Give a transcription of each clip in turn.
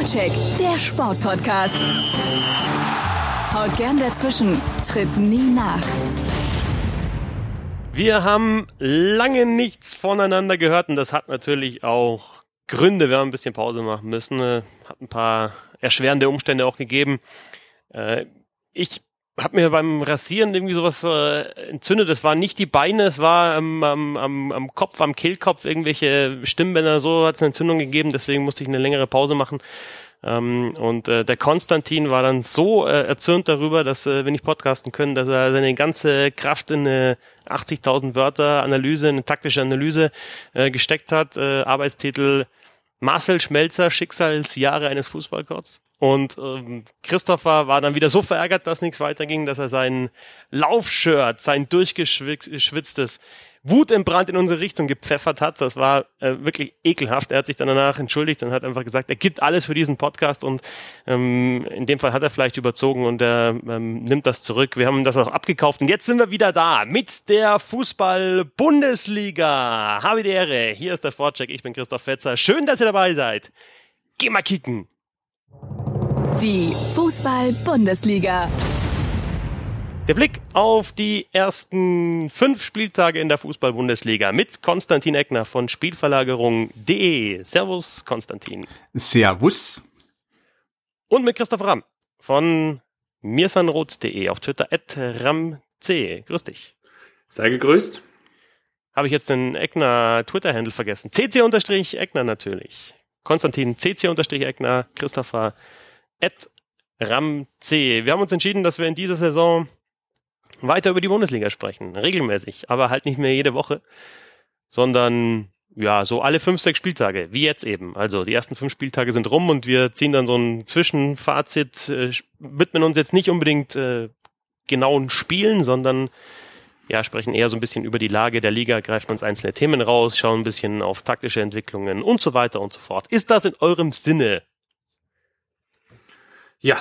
Vorcheck, der Sportpodcast. Haut gern dazwischen, tritt nie nach. Wir haben lange nichts voneinander gehört und das hat natürlich auch Gründe. Wir haben ein bisschen Pause machen müssen. Äh, hat ein paar erschwerende Umstände auch gegeben. Äh, ich habe mir beim Rasieren irgendwie sowas äh, entzündet. Das war nicht die Beine, es war am, am, am, am Kopf, am Kehlkopf, irgendwelche Stimmbänder, so hat es eine Entzündung gegeben. Deswegen musste ich eine längere Pause machen. Ähm, und äh, der Konstantin war dann so äh, erzürnt darüber, dass äh, wir nicht podcasten können, dass er seine ganze Kraft in eine 80.000 Wörter Analyse, eine taktische Analyse äh, gesteckt hat. Äh, Arbeitstitel Marcel Schmelzer, Schicksalsjahre eines Fußballcoaches. Und ähm, Christopher war dann wieder so verärgert, dass nichts weiterging, dass er sein Laufshirt, sein durchgeschwitztes Wut im Brand in unsere Richtung gepfeffert hat. Das war äh, wirklich ekelhaft. Er hat sich dann danach entschuldigt und hat einfach gesagt, er gibt alles für diesen Podcast und ähm, in dem Fall hat er vielleicht überzogen und er ähm, nimmt das zurück. Wir haben das auch abgekauft und jetzt sind wir wieder da mit der Fußball-Bundesliga. Habe die Ehre. Hier ist der Vorcheck. Ich bin Christoph Fetzer. Schön, dass ihr dabei seid. Geh mal kicken. Die Fußball-Bundesliga. Der Blick auf die ersten fünf Spieltage in der Fußball-Bundesliga mit Konstantin Eckner von Spielverlagerung.de. Servus, Konstantin. Servus. Und mit Christoph Ramm von mirsanroth.de auf Twitter at ramc. Grüß dich. Sei gegrüßt. Habe ich jetzt den Eckner Twitter-Handle vergessen. cc-eckner natürlich. Konstantin cc-eckner, Christopher at ramc. Wir haben uns entschieden, dass wir in dieser Saison weiter über die Bundesliga sprechen. Regelmäßig, aber halt nicht mehr jede Woche, sondern ja, so alle fünf, sechs Spieltage, wie jetzt eben. Also die ersten fünf Spieltage sind rum und wir ziehen dann so ein Zwischenfazit, äh, widmen uns jetzt nicht unbedingt äh, genauen Spielen, sondern ja, sprechen eher so ein bisschen über die Lage der Liga, greifen uns einzelne Themen raus, schauen ein bisschen auf taktische Entwicklungen und so weiter und so fort. Ist das in eurem Sinne? Ja,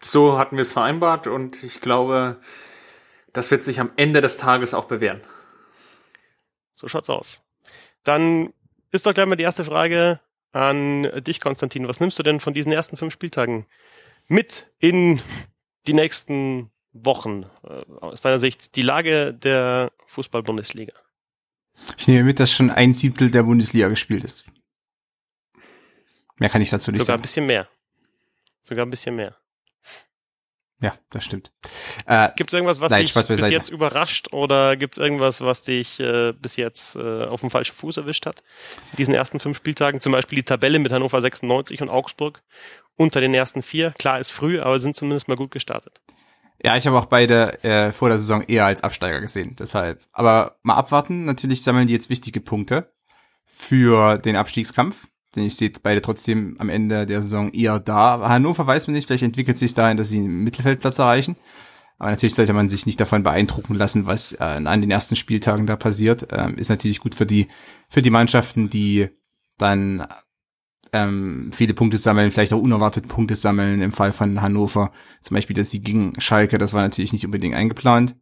so hatten wir es vereinbart und ich glaube, das wird sich am Ende des Tages auch bewähren. So schaut's aus. Dann ist doch gleich mal die erste Frage an dich, Konstantin. Was nimmst du denn von diesen ersten fünf Spieltagen mit in die nächsten Wochen? Äh, aus deiner Sicht die Lage der Fußball-Bundesliga? Ich nehme mit, dass schon ein Siebtel der Bundesliga gespielt ist. Mehr kann ich dazu nicht Sogar sagen. ein bisschen mehr. Sogar ein bisschen mehr. Ja, das stimmt. Äh, Gibt es irgendwas, was Nein, dich bis jetzt überrascht oder gibt es irgendwas, was dich äh, bis jetzt äh, auf dem falschen Fuß erwischt hat? In diesen ersten fünf Spieltagen, zum Beispiel die Tabelle mit Hannover 96 und Augsburg unter den ersten vier. Klar ist früh, aber sind zumindest mal gut gestartet. ja, ich habe auch beide äh, vor der Saison eher als Absteiger gesehen. Deshalb. Aber mal abwarten. Natürlich sammeln die jetzt wichtige Punkte für den Abstiegskampf. Denn ich sehe beide trotzdem am Ende der Saison eher da. Hannover weiß man nicht, vielleicht entwickelt sich dahin, dass sie einen Mittelfeldplatz erreichen. Aber natürlich sollte man sich nicht davon beeindrucken lassen, was äh, an den ersten Spieltagen da passiert. Ähm, ist natürlich gut für die, für die Mannschaften, die dann ähm, viele Punkte sammeln, vielleicht auch unerwartet Punkte sammeln. Im Fall von Hannover zum Beispiel das Sieg gegen Schalke, das war natürlich nicht unbedingt eingeplant.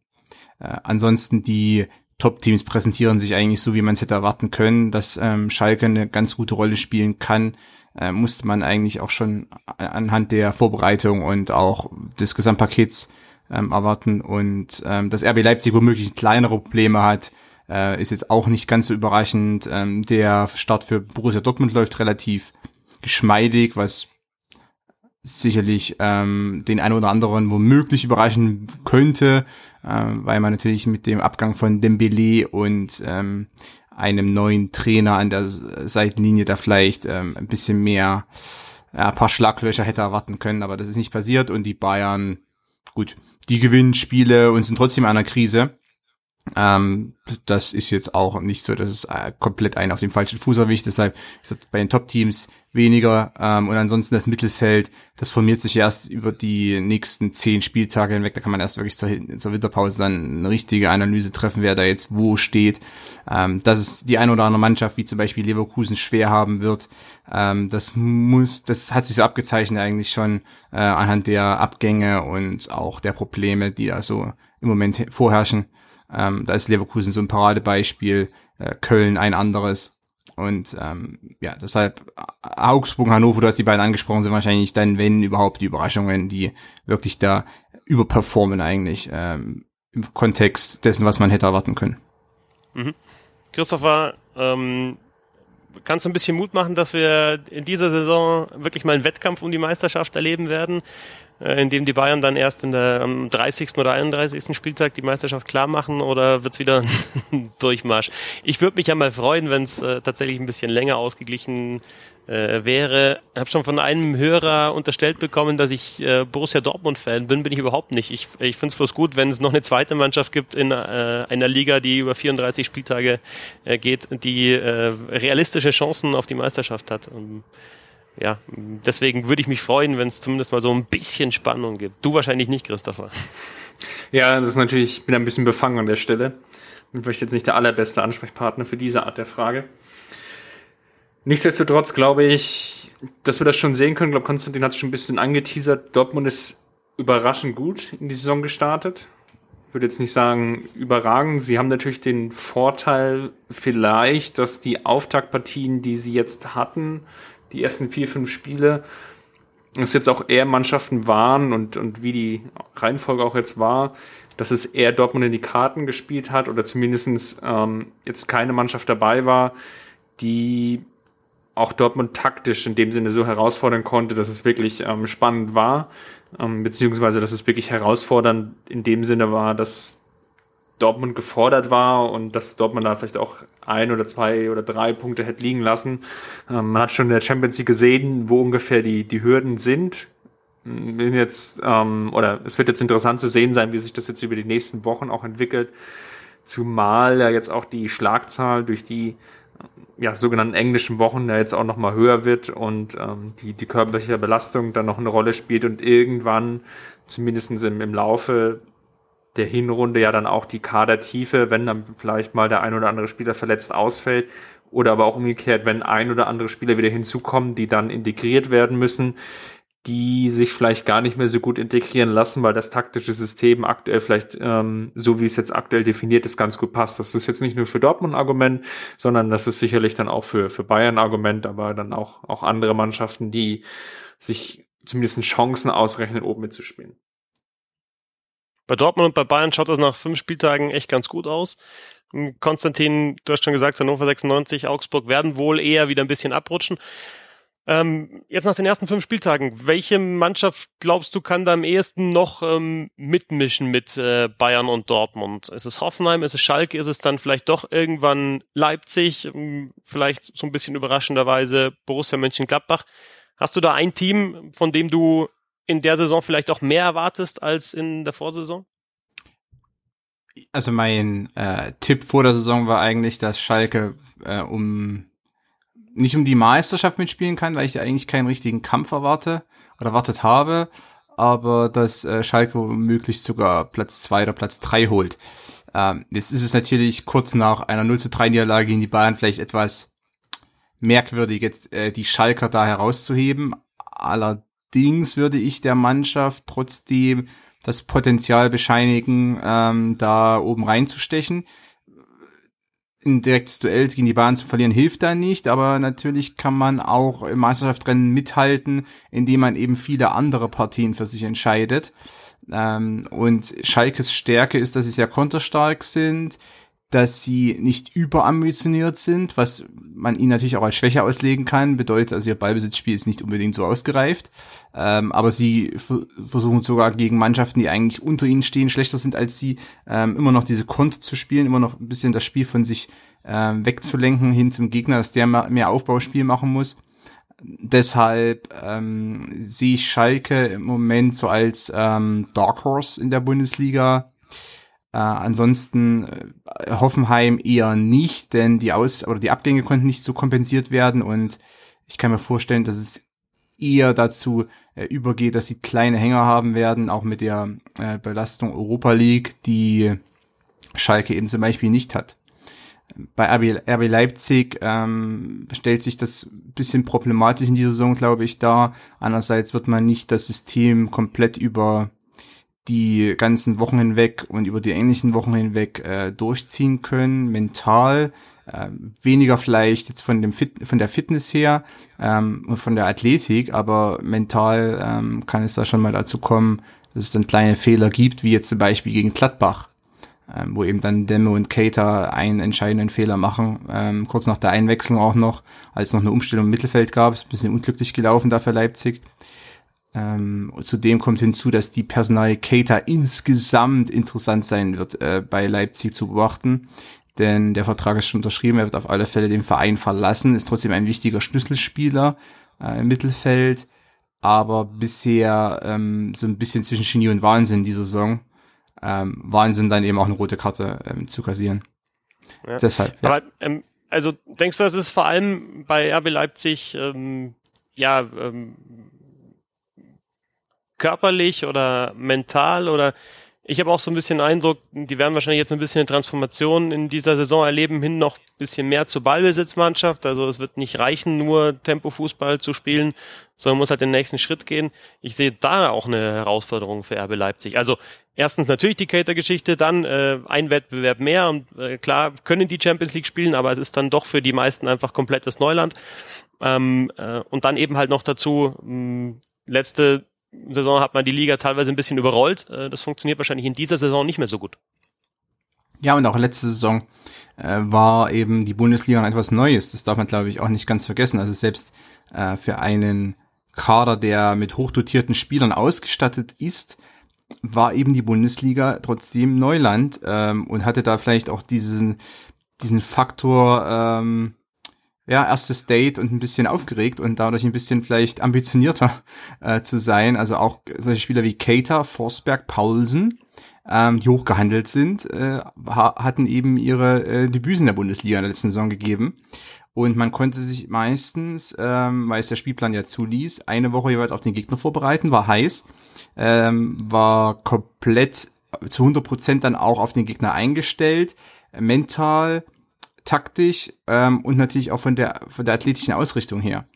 Äh, ansonsten die Top-Teams präsentieren sich eigentlich so, wie man es hätte erwarten können, dass ähm, Schalke eine ganz gute Rolle spielen kann. Äh, musste man eigentlich auch schon anhand der Vorbereitung und auch des Gesamtpakets ähm, erwarten. Und ähm, dass RB Leipzig womöglich kleinere Probleme hat, äh, ist jetzt auch nicht ganz so überraschend. Ähm, der Start für Borussia Dortmund läuft relativ geschmeidig, was sicherlich ähm, den einen oder anderen womöglich überraschen könnte, äh, weil man natürlich mit dem Abgang von Dembele und ähm, einem neuen Trainer an der Seitenlinie da vielleicht ähm, ein bisschen mehr, ja, ein paar Schlaglöcher hätte erwarten können, aber das ist nicht passiert und die Bayern, gut, die gewinnen Spiele und sind trotzdem in einer Krise. Ähm, das ist jetzt auch nicht so, dass es äh, komplett einen auf dem falschen Fuß erwischt. Deshalb ist das bei den Top-Teams weniger. Ähm, und ansonsten das Mittelfeld, das formiert sich erst über die nächsten zehn Spieltage hinweg. Da kann man erst wirklich zur, zur Winterpause dann eine richtige Analyse treffen, wer da jetzt wo steht. Ähm, dass es die eine oder andere Mannschaft, wie zum Beispiel Leverkusen, schwer haben wird. Ähm, das muss, das hat sich so abgezeichnet eigentlich schon äh, anhand der Abgänge und auch der Probleme, die da so im Moment vorherrschen. Ähm, da ist Leverkusen so ein Paradebeispiel, äh, Köln ein anderes. Und ähm, ja, deshalb Augsburg, Hannover, du hast die beiden angesprochen, sind wahrscheinlich dann, wenn überhaupt, die Überraschungen, die wirklich da überperformen eigentlich ähm, im Kontext dessen, was man hätte erwarten können. Mhm. Christopher, ähm, kannst du ein bisschen Mut machen, dass wir in dieser Saison wirklich mal einen Wettkampf um die Meisterschaft erleben werden, in dem die Bayern dann erst in der, am 30. oder 31. Spieltag die Meisterschaft klar machen oder wird's wieder ein Durchmarsch? Ich würde mich ja mal freuen, wenn es äh, tatsächlich ein bisschen länger ausgeglichen äh, wäre. Ich habe schon von einem Hörer unterstellt bekommen, dass ich äh, Borussia Dortmund-Fan bin. Bin ich überhaupt nicht. Ich, ich finde es bloß gut, wenn es noch eine zweite Mannschaft gibt in äh, einer Liga, die über 34 Spieltage äh, geht, die äh, realistische Chancen auf die Meisterschaft hat. Und, ja, deswegen würde ich mich freuen, wenn es zumindest mal so ein bisschen Spannung gibt. Du wahrscheinlich nicht, Christopher. Ja, das ist natürlich, ich bin ein bisschen befangen an der Stelle. Bin vielleicht jetzt nicht der allerbeste Ansprechpartner für diese Art der Frage. Nichtsdestotrotz glaube ich, dass wir das schon sehen können. Ich glaube, Konstantin hat es schon ein bisschen angeteasert. Dortmund ist überraschend gut in die Saison gestartet. Würde jetzt nicht sagen überragend. Sie haben natürlich den Vorteil vielleicht, dass die Auftaktpartien, die sie jetzt hatten, die ersten vier, fünf Spiele, es jetzt auch eher Mannschaften waren und, und wie die Reihenfolge auch jetzt war, dass es eher Dortmund in die Karten gespielt hat oder zumindestens ähm, jetzt keine Mannschaft dabei war, die auch Dortmund taktisch in dem Sinne so herausfordern konnte, dass es wirklich ähm, spannend war, ähm, beziehungsweise dass es wirklich herausfordernd in dem Sinne war, dass Dortmund gefordert war und dass Dortmund da vielleicht auch ein oder zwei oder drei Punkte hätte liegen lassen. Ähm, man hat schon in der Champions League gesehen, wo ungefähr die, die Hürden sind. Bin jetzt, ähm, oder es wird jetzt interessant zu sehen sein, wie sich das jetzt über die nächsten Wochen auch entwickelt. Zumal ja jetzt auch die Schlagzahl durch die ja, sogenannten englischen Wochen ja jetzt auch nochmal höher wird und ähm, die, die körperliche Belastung dann noch eine Rolle spielt und irgendwann, zumindest im, im Laufe der Hinrunde ja dann auch die Kadertiefe, wenn dann vielleicht mal der ein oder andere Spieler verletzt ausfällt oder aber auch umgekehrt, wenn ein oder andere Spieler wieder hinzukommen, die dann integriert werden müssen, die sich vielleicht gar nicht mehr so gut integrieren lassen, weil das taktische System aktuell vielleicht, ähm, so wie es jetzt aktuell definiert ist, ganz gut passt. Das ist jetzt nicht nur für Dortmund Argument, sondern das ist sicherlich dann auch für, für Bayern Argument, aber dann auch, auch andere Mannschaften, die sich zumindest Chancen ausrechnen, oben mitzuspielen. Bei Dortmund und bei Bayern schaut das nach fünf Spieltagen echt ganz gut aus. Konstantin, du hast schon gesagt, Hannover 96, Augsburg werden wohl eher wieder ein bisschen abrutschen. Ähm, jetzt nach den ersten fünf Spieltagen, welche Mannschaft glaubst du kann da am ehesten noch ähm, mitmischen mit äh, Bayern und Dortmund? Ist es Hoffenheim, ist es Schalke, ist es dann vielleicht doch irgendwann Leipzig, ähm, vielleicht so ein bisschen überraschenderweise Borussia Mönchengladbach? Hast du da ein Team, von dem du in der Saison vielleicht auch mehr erwartest als in der Vorsaison? Also mein äh, Tipp vor der Saison war eigentlich, dass Schalke äh, um nicht um die Meisterschaft mitspielen kann, weil ich eigentlich keinen richtigen Kampf erwarte oder erwartet habe, aber dass äh, Schalke möglichst sogar Platz zwei oder Platz drei holt. Ähm, jetzt ist es natürlich kurz nach einer 0 zu 3 Niederlage in die Bayern vielleicht etwas merkwürdig, jetzt, äh, die Schalker da herauszuheben. Allerdings würde ich der Mannschaft trotzdem das Potenzial bescheinigen, ähm, da oben reinzustechen ein direktes Duell gegen die Bahn zu verlieren hilft da nicht, aber natürlich kann man auch im Meisterschaftsrennen mithalten, indem man eben viele andere Partien für sich entscheidet. Ähm, und Schalkes Stärke ist, dass sie sehr konterstark sind, dass sie nicht überambitioniert sind, was man ihnen natürlich auch als Schwäche auslegen kann, bedeutet, also ihr Ballbesitzspiel ist nicht unbedingt so ausgereift, ähm, aber sie versuchen sogar gegen Mannschaften, die eigentlich unter ihnen stehen, schlechter sind als sie, ähm, immer noch diese Konter zu spielen, immer noch ein bisschen das Spiel von sich ähm, wegzulenken hin zum Gegner, dass der mehr Aufbauspiel machen muss. Deshalb ähm, sehe ich Schalke im Moment so als ähm, Dark Horse in der Bundesliga äh, ansonsten äh, Hoffenheim eher nicht, denn die Aus- oder die Abgänge konnten nicht so kompensiert werden und ich kann mir vorstellen, dass es eher dazu äh, übergeht, dass sie kleine Hänger haben werden, auch mit der äh, Belastung Europa League, die Schalke eben zum Beispiel nicht hat. Bei RB, RB Leipzig ähm, stellt sich das bisschen problematisch in dieser Saison, glaube ich, dar. Einerseits wird man nicht das System komplett über die ganzen Wochen hinweg und über die ähnlichen Wochen hinweg äh, durchziehen können, mental. Ähm, weniger vielleicht jetzt von dem Fit von der Fitness her ähm, und von der Athletik, aber mental ähm, kann es da schon mal dazu kommen, dass es dann kleine Fehler gibt, wie jetzt zum Beispiel gegen Gladbach, ähm, wo eben dann Demme und Cater einen entscheidenden Fehler machen, ähm, kurz nach der Einwechslung auch noch, als noch eine Umstellung im Mittelfeld gab, ist ein bisschen unglücklich gelaufen da für Leipzig. Ähm, zudem kommt hinzu, dass die Personal Cater insgesamt interessant sein wird, äh, bei Leipzig zu beobachten. Denn der Vertrag ist schon unterschrieben, er wird auf alle Fälle den Verein verlassen, ist trotzdem ein wichtiger Schlüsselspieler äh, im Mittelfeld, aber bisher ähm, so ein bisschen zwischen Genie und Wahnsinn diese Saison. Ähm, Wahnsinn dann eben auch eine rote Karte ähm, zu kassieren. Ja. Deshalb. Ja. Aber ähm, also denkst du, das ist vor allem bei RB Leipzig ähm, ja ähm, körperlich oder mental oder ich habe auch so ein bisschen Eindruck, die werden wahrscheinlich jetzt ein bisschen eine Transformation in dieser Saison erleben, hin noch bisschen mehr zur Ballbesitzmannschaft. Also es wird nicht reichen, nur Tempo-Fußball zu spielen, sondern muss halt den nächsten Schritt gehen. Ich sehe da auch eine Herausforderung für RB Leipzig. Also erstens natürlich die Cater-Geschichte, dann äh, ein Wettbewerb mehr und äh, klar können die Champions League spielen, aber es ist dann doch für die meisten einfach komplettes Neuland. Ähm, äh, und dann eben halt noch dazu mh, letzte Saison hat man die Liga teilweise ein bisschen überrollt. Äh, das funktioniert wahrscheinlich in dieser Saison nicht mehr so gut. Ja, und auch letzte Saison äh, war eben die Bundesliga etwas Neues. Das darf man, glaube ich, auch nicht ganz vergessen. Also selbst äh, für einen Kader, der mit hochdotierten Spielern ausgestattet ist, war eben die Bundesliga trotzdem Neuland ähm, und hatte da vielleicht auch diesen, diesen Faktor, ähm, ja, erstes Date und ein bisschen aufgeregt und dadurch ein bisschen vielleicht ambitionierter äh, zu sein. Also auch solche Spieler wie Cater, Forsberg, Paulsen, ähm, die hochgehandelt sind, äh, hatten eben ihre äh, Debüts der Bundesliga in der letzten Saison gegeben. Und man konnte sich meistens, ähm, weil es der Spielplan ja zuließ, eine Woche jeweils auf den Gegner vorbereiten, war heiß, ähm, war komplett zu 100 Prozent dann auch auf den Gegner eingestellt, mental, taktisch ähm, und natürlich auch von der von der athletischen Ausrichtung her.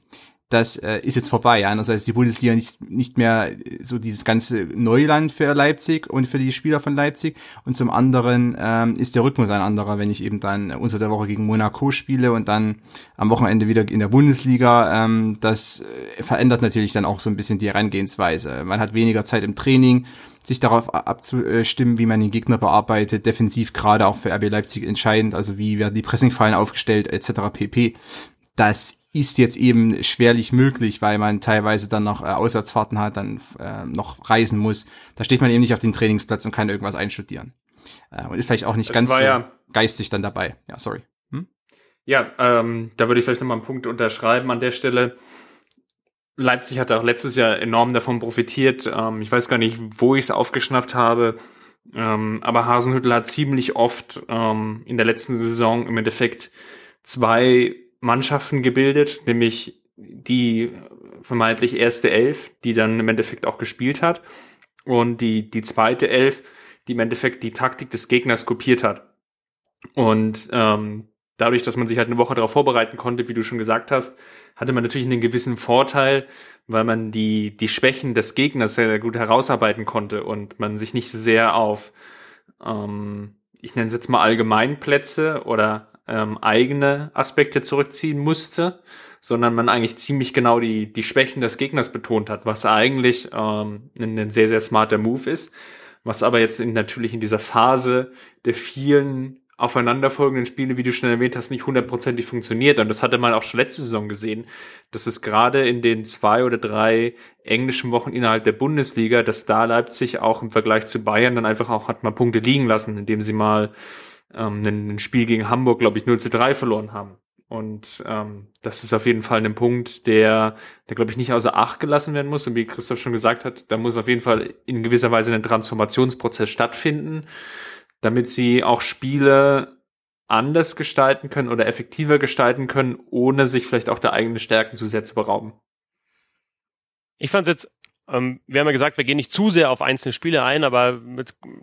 Das äh, ist jetzt vorbei. Einerseits ist die Bundesliga nicht, nicht mehr so dieses ganze Neuland für Leipzig und für die Spieler von Leipzig. Und zum anderen ähm, ist der Rhythmus ein anderer, wenn ich eben dann unter der Woche gegen Monaco spiele und dann am Wochenende wieder in der Bundesliga. Ähm, das äh, verändert natürlich dann auch so ein bisschen die Herangehensweise. Man hat weniger Zeit im Training sich darauf abzustimmen, wie man den Gegner bearbeitet, defensiv gerade auch für RB Leipzig entscheidend, also wie werden die Pressingfallen aufgestellt etc. pp. Das ist jetzt eben schwerlich möglich, weil man teilweise dann noch äh, Auswärtsfahrten hat, dann äh, noch reisen muss. Da steht man eben nicht auf dem Trainingsplatz und kann irgendwas einstudieren. Äh, und ist vielleicht auch nicht das ganz so ja, geistig dann dabei. Ja, sorry. Hm? Ja, ähm, da würde ich vielleicht nochmal einen Punkt unterschreiben an der Stelle. Leipzig hat auch letztes Jahr enorm davon profitiert. Ähm, ich weiß gar nicht, wo ich es aufgeschnappt habe. Ähm, aber Hasenhüttel hat ziemlich oft ähm, in der letzten Saison im Endeffekt zwei Mannschaften gebildet, nämlich die vermeintlich erste Elf, die dann im Endeffekt auch gespielt hat, und die, die zweite Elf, die im Endeffekt die Taktik des Gegners kopiert hat. Und ähm, dadurch, dass man sich halt eine Woche darauf vorbereiten konnte, wie du schon gesagt hast, hatte man natürlich einen gewissen Vorteil, weil man die, die Schwächen des Gegners sehr, gut herausarbeiten konnte und man sich nicht so sehr auf, ähm, ich nenne es jetzt mal Allgemeinplätze oder ähm, eigene Aspekte zurückziehen musste, sondern man eigentlich ziemlich genau die, die Schwächen des Gegners betont hat, was eigentlich ähm, ein, sehr, sehr smarter Move ist, was aber jetzt in, natürlich in dieser Phase der vielen aufeinanderfolgenden Spiele, wie du schon erwähnt hast, nicht hundertprozentig funktioniert. Und das hatte man auch schon letzte Saison gesehen, dass es gerade in den zwei oder drei englischen Wochen innerhalb der Bundesliga, dass da Leipzig auch im Vergleich zu Bayern dann einfach auch hat mal Punkte liegen lassen, indem sie mal ähm, ein Spiel gegen Hamburg, glaube ich, 0 zu 3 verloren haben. Und ähm, das ist auf jeden Fall ein Punkt, der, der glaube ich, nicht außer Acht gelassen werden muss. Und wie Christoph schon gesagt hat, da muss auf jeden Fall in gewisser Weise ein Transformationsprozess stattfinden damit sie auch Spiele anders gestalten können oder effektiver gestalten können, ohne sich vielleicht auch der eigenen Stärken zu sehr zu berauben. Ich fand es jetzt ähm, wir haben ja gesagt, wir gehen nicht zu sehr auf einzelne Spiele ein, aber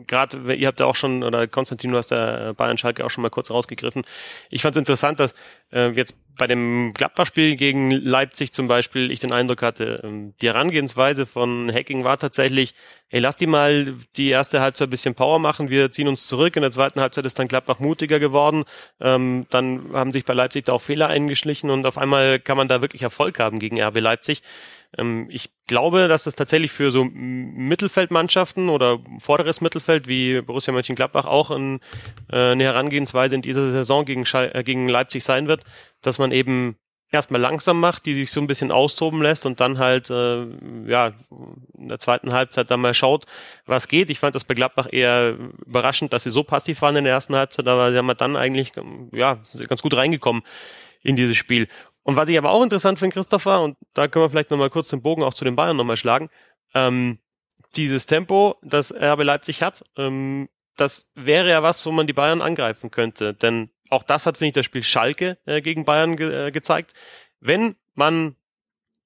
gerade, ihr habt ja auch schon, oder Konstantin, du hast ja Bayern Schalke auch schon mal kurz rausgegriffen. Ich fand es interessant, dass äh, jetzt bei dem Gladbach-Spiel gegen Leipzig zum Beispiel ich den Eindruck hatte, ähm, die Herangehensweise von Hacking war tatsächlich, ey, lass die mal die erste Halbzeit ein bisschen Power machen, wir ziehen uns zurück. In der zweiten Halbzeit ist dann Gladbach mutiger geworden. Ähm, dann haben sich bei Leipzig da auch Fehler eingeschlichen und auf einmal kann man da wirklich Erfolg haben gegen RB Leipzig. Ähm, ich glaube, dass das tatsächlich für so Mittelfeldmannschaften oder vorderes Mittelfeld wie Borussia Mönchengladbach auch ein, äh, eine Herangehensweise in dieser Saison gegen, Schall, äh, gegen Leipzig sein wird, dass man eben erstmal langsam macht, die sich so ein bisschen austoben lässt und dann halt äh, ja in der zweiten Halbzeit dann mal schaut, was geht. Ich fand das bei Gladbach eher überraschend, dass sie so passiv waren in der ersten Halbzeit, aber sie haben dann eigentlich ja ganz gut reingekommen in dieses Spiel. Und was ich aber auch interessant finde, Christopher, und da können wir vielleicht nochmal kurz den Bogen auch zu den Bayern nochmal schlagen, ähm, dieses Tempo, das RB Leipzig hat, ähm, das wäre ja was, wo man die Bayern angreifen könnte. Denn auch das hat, finde ich, das Spiel Schalke äh, gegen Bayern ge äh, gezeigt. Wenn man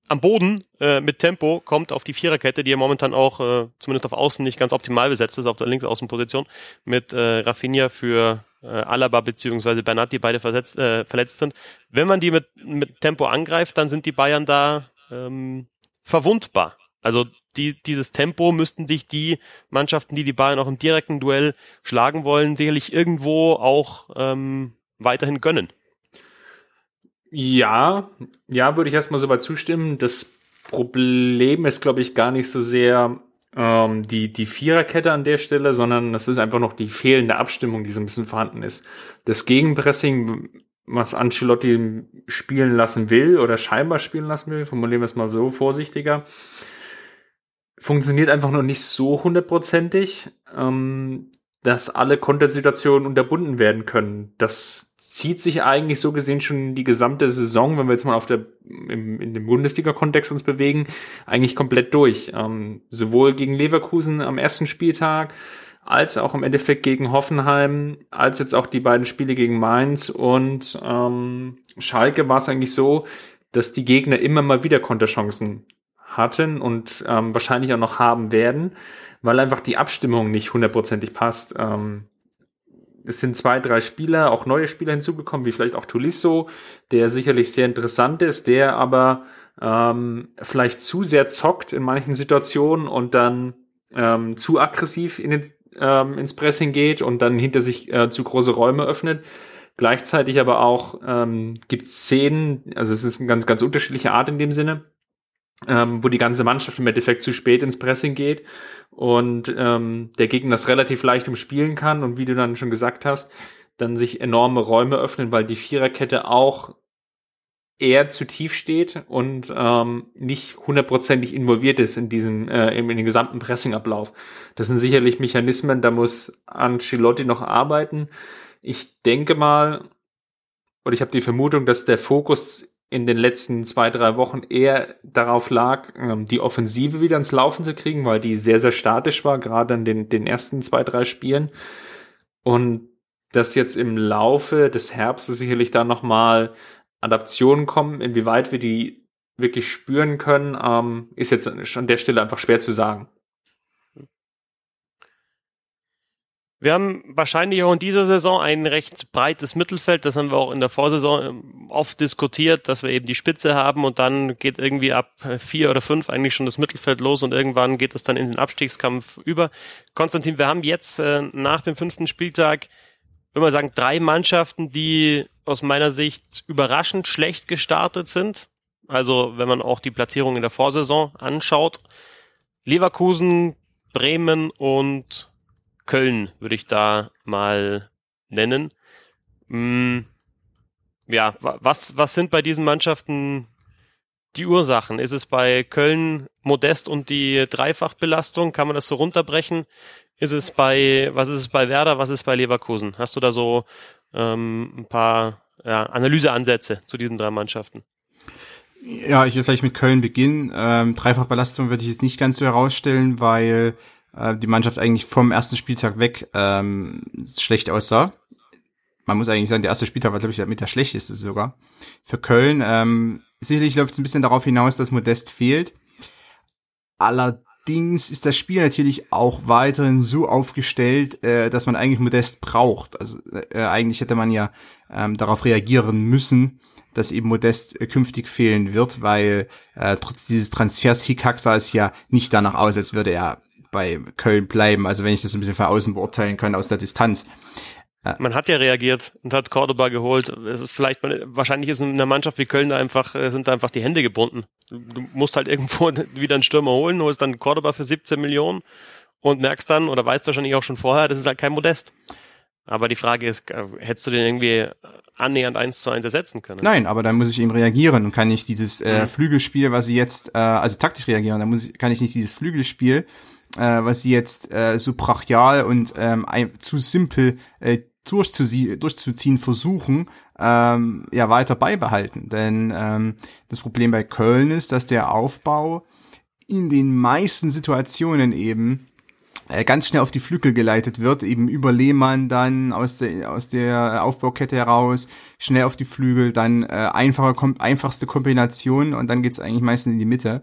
am Boden äh, mit Tempo kommt auf die Viererkette, die ja momentan auch äh, zumindest auf Außen nicht ganz optimal besetzt ist, auf der Linksaußenposition, mit äh, Rafinha für äh, Alaba beziehungsweise Bernat, die beide versetzt, äh, verletzt sind. Wenn man die mit, mit Tempo angreift, dann sind die Bayern da ähm, verwundbar. Also die, dieses Tempo müssten sich die Mannschaften, die die Bayern auch im direkten Duell schlagen wollen, sicherlich irgendwo auch ähm, weiterhin gönnen. Ja, ja, würde ich erstmal so weit zustimmen. Das Problem ist, glaube ich, gar nicht so sehr ähm, die, die Viererkette an der Stelle, sondern das ist einfach noch die fehlende Abstimmung, die so ein bisschen vorhanden ist. Das Gegenpressing, was Ancelotti spielen lassen will oder scheinbar spielen lassen will, formulieren wir es mal so vorsichtiger, funktioniert einfach noch nicht so hundertprozentig, ähm, dass alle Kontersituationen unterbunden werden können. Das zieht sich eigentlich so gesehen schon die gesamte Saison, wenn wir jetzt mal auf der im, in dem Bundesliga-Kontext uns bewegen, eigentlich komplett durch. Ähm, sowohl gegen Leverkusen am ersten Spieltag, als auch im Endeffekt gegen Hoffenheim, als jetzt auch die beiden Spiele gegen Mainz und ähm, Schalke war es eigentlich so, dass die Gegner immer mal wieder Konterchancen hatten und ähm, wahrscheinlich auch noch haben werden, weil einfach die Abstimmung nicht hundertprozentig passt. Ähm, es sind zwei, drei Spieler, auch neue Spieler hinzugekommen, wie vielleicht auch Tulisso, der sicherlich sehr interessant ist, der aber ähm, vielleicht zu sehr zockt in manchen Situationen und dann ähm, zu aggressiv in den, ähm, ins Pressing geht und dann hinter sich äh, zu große Räume öffnet. Gleichzeitig aber auch ähm, gibt Szenen, also es ist eine ganz, ganz unterschiedliche Art in dem Sinne, ähm, wo die ganze Mannschaft im Endeffekt zu spät ins Pressing geht und ähm, der Gegner das relativ leicht umspielen kann und wie du dann schon gesagt hast, dann sich enorme Räume öffnen, weil die Viererkette auch eher zu tief steht und ähm, nicht hundertprozentig involviert ist in diesem äh, in, den gesamten Pressingablauf. Das sind sicherlich Mechanismen, da muss Ancelotti noch arbeiten. Ich denke mal, oder ich habe die Vermutung, dass der Fokus in den letzten zwei, drei Wochen eher darauf lag, ähm, die Offensive wieder ins Laufen zu kriegen, weil die sehr, sehr statisch war, gerade in den, den ersten zwei, drei Spielen. Und dass jetzt im Laufe des Herbstes sicherlich da nochmal Adaptionen kommen, inwieweit wir die wirklich spüren können, ähm, ist jetzt an der Stelle einfach schwer zu sagen. Wir haben wahrscheinlich auch in dieser Saison ein recht breites Mittelfeld. Das haben wir auch in der Vorsaison ähm, oft diskutiert, dass wir eben die Spitze haben und dann geht irgendwie ab vier oder fünf eigentlich schon das Mittelfeld los und irgendwann geht es dann in den Abstiegskampf über. Konstantin, wir haben jetzt äh, nach dem fünften Spieltag, würde man sagen, drei Mannschaften, die aus meiner Sicht überraschend schlecht gestartet sind. Also wenn man auch die Platzierung in der Vorsaison anschaut. Leverkusen, Bremen und Köln würde ich da mal nennen. Hm, ja, was, was sind bei diesen Mannschaften die Ursachen? Ist es bei Köln Modest und die Dreifachbelastung? Kann man das so runterbrechen? Ist es bei, was ist es bei Werder? Was ist bei Leverkusen? Hast du da so ähm, ein paar ja, Analyseansätze zu diesen drei Mannschaften? Ja, ich will vielleicht mit Köln beginnen. Ähm, Dreifachbelastung würde ich jetzt nicht ganz so herausstellen, weil äh, die Mannschaft eigentlich vom ersten Spieltag weg ähm, schlecht aussah. Man muss eigentlich sagen, der erste Spieltag war, glaube ich, mit der schlechteste sogar. Für Köln, ähm, sicherlich läuft es ein bisschen darauf hinaus, dass Modest fehlt. Allerdings ist das Spiel natürlich auch weiterhin so aufgestellt, äh, dass man eigentlich Modest braucht. Also äh, eigentlich hätte man ja ähm, darauf reagieren müssen, dass eben Modest äh, künftig fehlen wird, weil äh, trotz dieses Transfers Hickhack sah es ja nicht danach aus, als würde er bei Köln bleiben. Also wenn ich das ein bisschen von außen beurteilen kann, aus der Distanz. Man hat ja reagiert und hat Cordoba geholt. Vielleicht, wahrscheinlich ist in einer Mannschaft wie Köln da einfach, äh, sind da einfach die Hände gebunden. Du musst halt irgendwo wieder einen Stürmer holen, holst dann Cordoba für 17 Millionen und merkst dann, oder weißt wahrscheinlich auch schon vorher, das ist halt kein Modest. Aber die Frage ist, äh, hättest du den irgendwie annähernd eins zu eins ersetzen können? Nein, aber dann muss ich eben reagieren und kann nicht dieses äh, mhm. Flügelspiel, was sie jetzt, äh, also taktisch reagieren, dann muss ich, kann ich nicht dieses Flügelspiel, äh, was sie jetzt äh, so brachial und ähm, zu simpel äh, durchzuziehen versuchen, ähm, ja weiter beibehalten. Denn ähm, das Problem bei Köln ist, dass der Aufbau in den meisten Situationen eben äh, ganz schnell auf die Flügel geleitet wird, eben über Lehmann dann aus der, aus der Aufbaukette heraus, schnell auf die Flügel, dann äh, einfache, kom einfachste Kombination und dann geht's eigentlich meistens in die Mitte.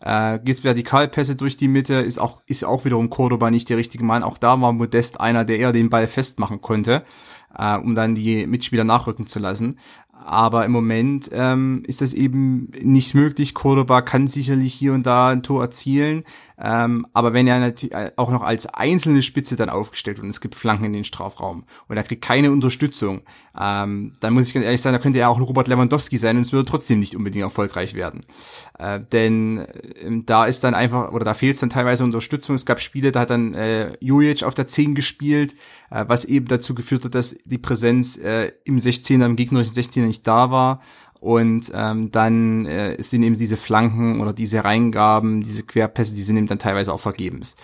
Äh, gibt's Vertikalpässe durch die Mitte, ist auch, ist auch wiederum Cordoba nicht der richtige Mann. Auch da war Modest einer, der eher den Ball festmachen konnte, äh, um dann die Mitspieler nachrücken zu lassen. Aber im Moment ähm, ist das eben nicht möglich. Cordoba kann sicherlich hier und da ein Tor erzielen. Ähm, aber wenn er natürlich auch noch als einzelne Spitze dann aufgestellt wird und es gibt Flanken in den Strafraum und er kriegt keine Unterstützung, ähm, dann muss ich ganz ehrlich sagen, da könnte er auch ein Robert Lewandowski sein und es würde trotzdem nicht unbedingt erfolgreich werden. Äh, denn äh, da ist dann einfach, oder da fehlt es dann teilweise Unterstützung. Es gab Spiele, da hat dann äh, Jujic auf der 10 gespielt, äh, was eben dazu geführt hat, dass die Präsenz äh, im 16er, im gegnerischen 16er nicht da war. Und ähm, dann äh, sind eben diese Flanken oder diese Reingaben, diese Querpässe, die sind eben dann teilweise auch vergebens.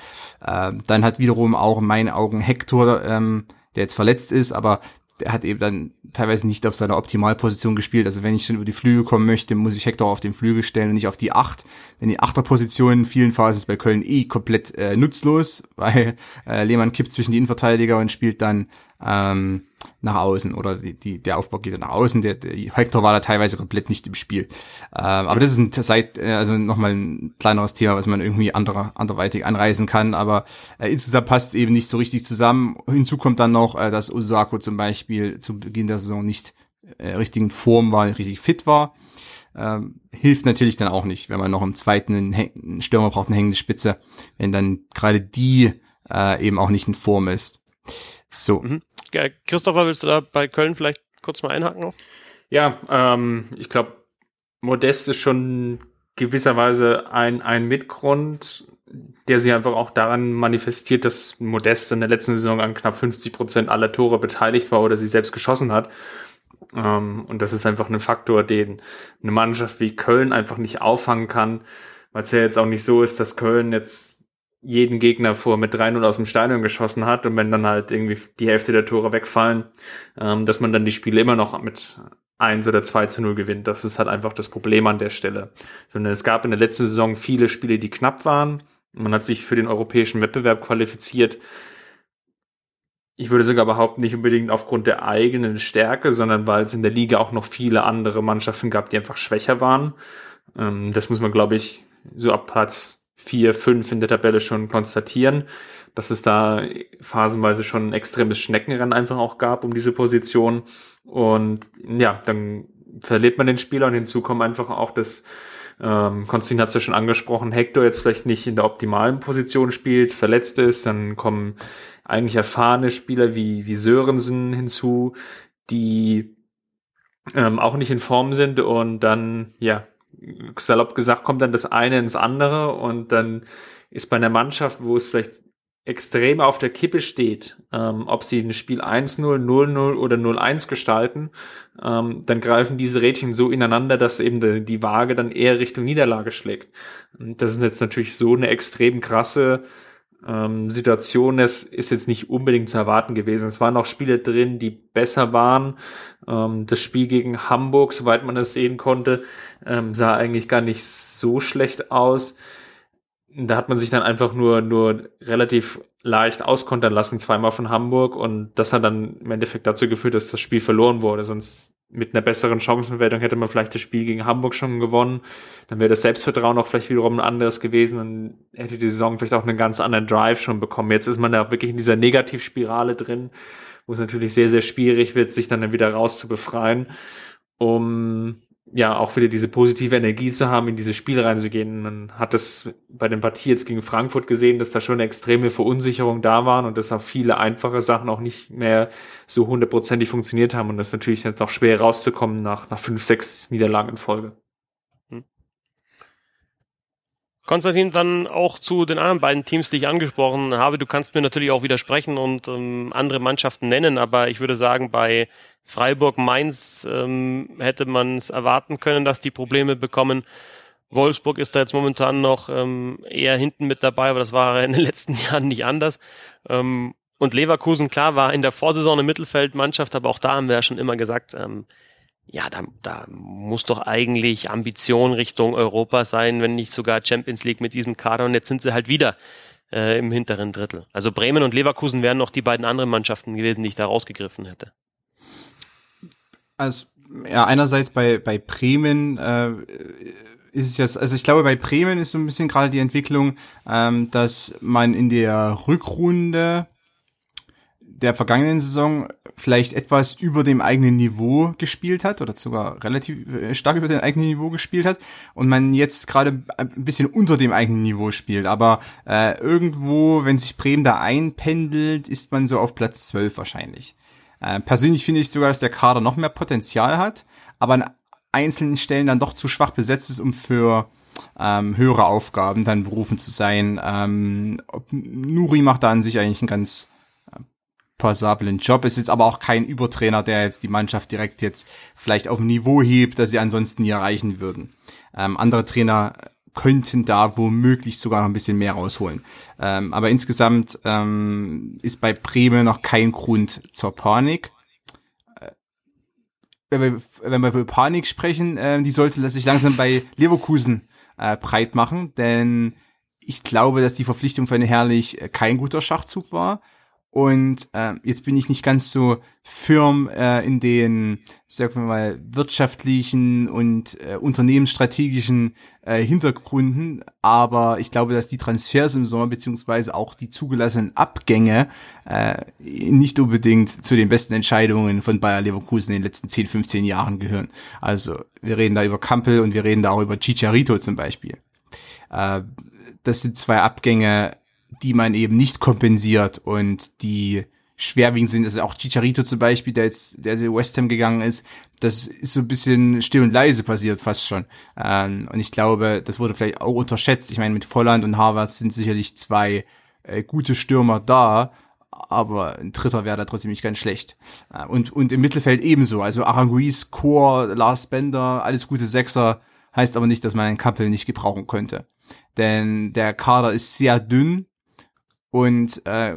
Ähm, dann hat wiederum auch in meinen Augen Hector, ähm, der jetzt verletzt ist, aber der hat eben dann teilweise nicht auf seiner Optimalposition gespielt. Also wenn ich schon über die Flügel kommen möchte, muss ich Hector auf den Flügel stellen und nicht auf die Acht. Denn die Achterposition in vielen Phasen ist bei Köln eh komplett äh, nutzlos, weil äh, Lehmann kippt zwischen die Innenverteidiger und spielt dann ähm, nach außen oder die, die, der Aufbau geht nach außen. Der, der Hector war da teilweise komplett nicht im Spiel. Ähm, aber das ist ein seit äh, also nochmal ein kleineres Thema, was man irgendwie anderer, anderweitig anreisen kann. Aber äh, insgesamt passt es eben nicht so richtig zusammen. Hinzu kommt dann noch, äh, dass Osako zum Beispiel zu Beginn der Saison nicht äh, richtigen Form war, nicht richtig fit war. Ähm, hilft natürlich dann auch nicht, wenn man noch im zweiten einen Stürmer braucht, eine hängende Spitze, wenn dann gerade die äh, eben auch nicht in Form ist. So. Mhm. Christopher, willst du da bei Köln vielleicht kurz mal einhaken noch? Ja, ähm, ich glaube, Modest ist schon gewisserweise ein, ein Mitgrund, der sich einfach auch daran manifestiert, dass Modest in der letzten Saison an knapp 50 Prozent aller Tore beteiligt war oder sie selbst geschossen hat. Ähm, und das ist einfach ein Faktor, den eine Mannschaft wie Köln einfach nicht auffangen kann, weil es ja jetzt auch nicht so ist, dass Köln jetzt jeden Gegner vor mit 3-0 aus dem Stadion geschossen hat und wenn dann halt irgendwie die Hälfte der Tore wegfallen, ähm, dass man dann die Spiele immer noch mit 1 oder 2 zu 0 gewinnt. Das ist halt einfach das Problem an der Stelle. Sondern es gab in der letzten Saison viele Spiele, die knapp waren. Man hat sich für den europäischen Wettbewerb qualifiziert. Ich würde sogar behaupten, nicht unbedingt aufgrund der eigenen Stärke, sondern weil es in der Liga auch noch viele andere Mannschaften gab, die einfach schwächer waren. Ähm, das muss man, glaube ich, so ab Platz vier, fünf in der Tabelle schon konstatieren, dass es da phasenweise schon ein extremes Schneckenrennen einfach auch gab um diese Position. Und ja, dann verliert man den Spieler und hinzu kommen einfach auch das, ähm, Konstantin hat es ja schon angesprochen, Hector jetzt vielleicht nicht in der optimalen Position spielt, verletzt ist, dann kommen eigentlich erfahrene Spieler wie, wie Sörensen hinzu, die ähm, auch nicht in Form sind und dann, ja, salopp gesagt, kommt dann das eine ins andere und dann ist bei einer Mannschaft, wo es vielleicht extrem auf der Kippe steht, ähm, ob sie ein Spiel 1-0, 0-0 oder 0-1 gestalten, ähm, dann greifen diese Rädchen so ineinander, dass eben die, die Waage dann eher Richtung Niederlage schlägt. Und das ist jetzt natürlich so eine extrem krasse ähm, Situation, das ist jetzt nicht unbedingt zu erwarten gewesen. Es waren auch Spiele drin, die besser waren. Ähm, das Spiel gegen Hamburg, soweit man das sehen konnte, ähm, sah eigentlich gar nicht so schlecht aus. Da hat man sich dann einfach nur, nur relativ leicht auskontern lassen, zweimal von Hamburg. Und das hat dann im Endeffekt dazu geführt, dass das Spiel verloren wurde. Sonst mit einer besseren Chancenverwertung hätte man vielleicht das Spiel gegen Hamburg schon gewonnen. Dann wäre das Selbstvertrauen auch vielleicht wiederum ein anderes gewesen und hätte die Saison vielleicht auch einen ganz anderen Drive schon bekommen. Jetzt ist man da wirklich in dieser Negativspirale drin, wo es natürlich sehr, sehr schwierig wird, sich dann wieder raus zu befreien. Um ja auch wieder diese positive Energie zu haben, in dieses Spiel reinzugehen. Man hat das bei den Partie jetzt gegen Frankfurt gesehen, dass da schon eine extreme Verunsicherung da waren und dass auch viele einfache Sachen auch nicht mehr so hundertprozentig funktioniert haben und das ist natürlich jetzt auch schwer rauszukommen nach, nach fünf, sechs Niederlagen in Folge. Konstantin, dann auch zu den anderen beiden Teams, die ich angesprochen habe. Du kannst mir natürlich auch widersprechen und ähm, andere Mannschaften nennen, aber ich würde sagen, bei Freiburg Mainz ähm, hätte man es erwarten können, dass die Probleme bekommen. Wolfsburg ist da jetzt momentan noch ähm, eher hinten mit dabei, aber das war in den letzten Jahren nicht anders. Ähm, und Leverkusen, klar, war in der Vorsaison eine Mittelfeldmannschaft, aber auch da haben wir ja schon immer gesagt, ähm, ja, da, da muss doch eigentlich Ambition Richtung Europa sein, wenn nicht sogar Champions League mit diesem Kader. Und jetzt sind sie halt wieder äh, im hinteren Drittel. Also Bremen und Leverkusen wären noch die beiden anderen Mannschaften gewesen, die ich da rausgegriffen hätte. Also, ja, einerseits bei, bei Bremen äh, ist es ja, also ich glaube, bei Bremen ist so ein bisschen gerade die Entwicklung, ähm, dass man in der Rückrunde der vergangenen Saison vielleicht etwas über dem eigenen Niveau gespielt hat oder sogar relativ äh, stark über dem eigenen Niveau gespielt hat und man jetzt gerade ein bisschen unter dem eigenen Niveau spielt. Aber äh, irgendwo, wenn sich Bremen da einpendelt, ist man so auf Platz 12 wahrscheinlich. Äh, persönlich finde ich sogar, dass der Kader noch mehr Potenzial hat, aber an einzelnen Stellen dann doch zu schwach besetzt ist, um für ähm, höhere Aufgaben dann berufen zu sein. Ähm, Nuri macht da an sich eigentlich einen ganz passablen Job. Ist jetzt aber auch kein Übertrainer, der jetzt die Mannschaft direkt jetzt vielleicht auf ein Niveau hebt, das sie ansonsten nie erreichen würden. Ähm, andere Trainer könnten da womöglich sogar noch ein bisschen mehr rausholen. Ähm, aber insgesamt ähm, ist bei Bremen noch kein Grund zur Panik. Äh, wenn wir, wenn wir über Panik sprechen, äh, die sollte sich langsam bei Leverkusen äh, breit machen, denn ich glaube, dass die Verpflichtung eine Herrlich kein guter Schachzug war. Und äh, jetzt bin ich nicht ganz so firm äh, in den, sagen wir mal, wirtschaftlichen und äh, unternehmensstrategischen äh, Hintergründen, aber ich glaube, dass die Transfers im Sommer beziehungsweise auch die zugelassenen Abgänge äh, nicht unbedingt zu den besten Entscheidungen von Bayer Leverkusen in den letzten 10, 15 Jahren gehören. Also wir reden da über Kampel und wir reden da auch über Chicharito zum Beispiel. Äh, das sind zwei Abgänge, die man eben nicht kompensiert und die schwerwiegend sind. Also auch Chicharito zum Beispiel, der jetzt, der West Ham gegangen ist, das ist so ein bisschen still und leise passiert fast schon. Ähm, und ich glaube, das wurde vielleicht auch unterschätzt. Ich meine, mit Volland und Harvard sind sicherlich zwei äh, gute Stürmer da, aber ein Dritter wäre da trotzdem nicht ganz schlecht. Äh, und, und im Mittelfeld ebenso. Also Aranguiz, Chor, Lars Bender, alles gute Sechser, heißt aber nicht, dass man einen Kappel nicht gebrauchen könnte. Denn der Kader ist sehr dünn und äh,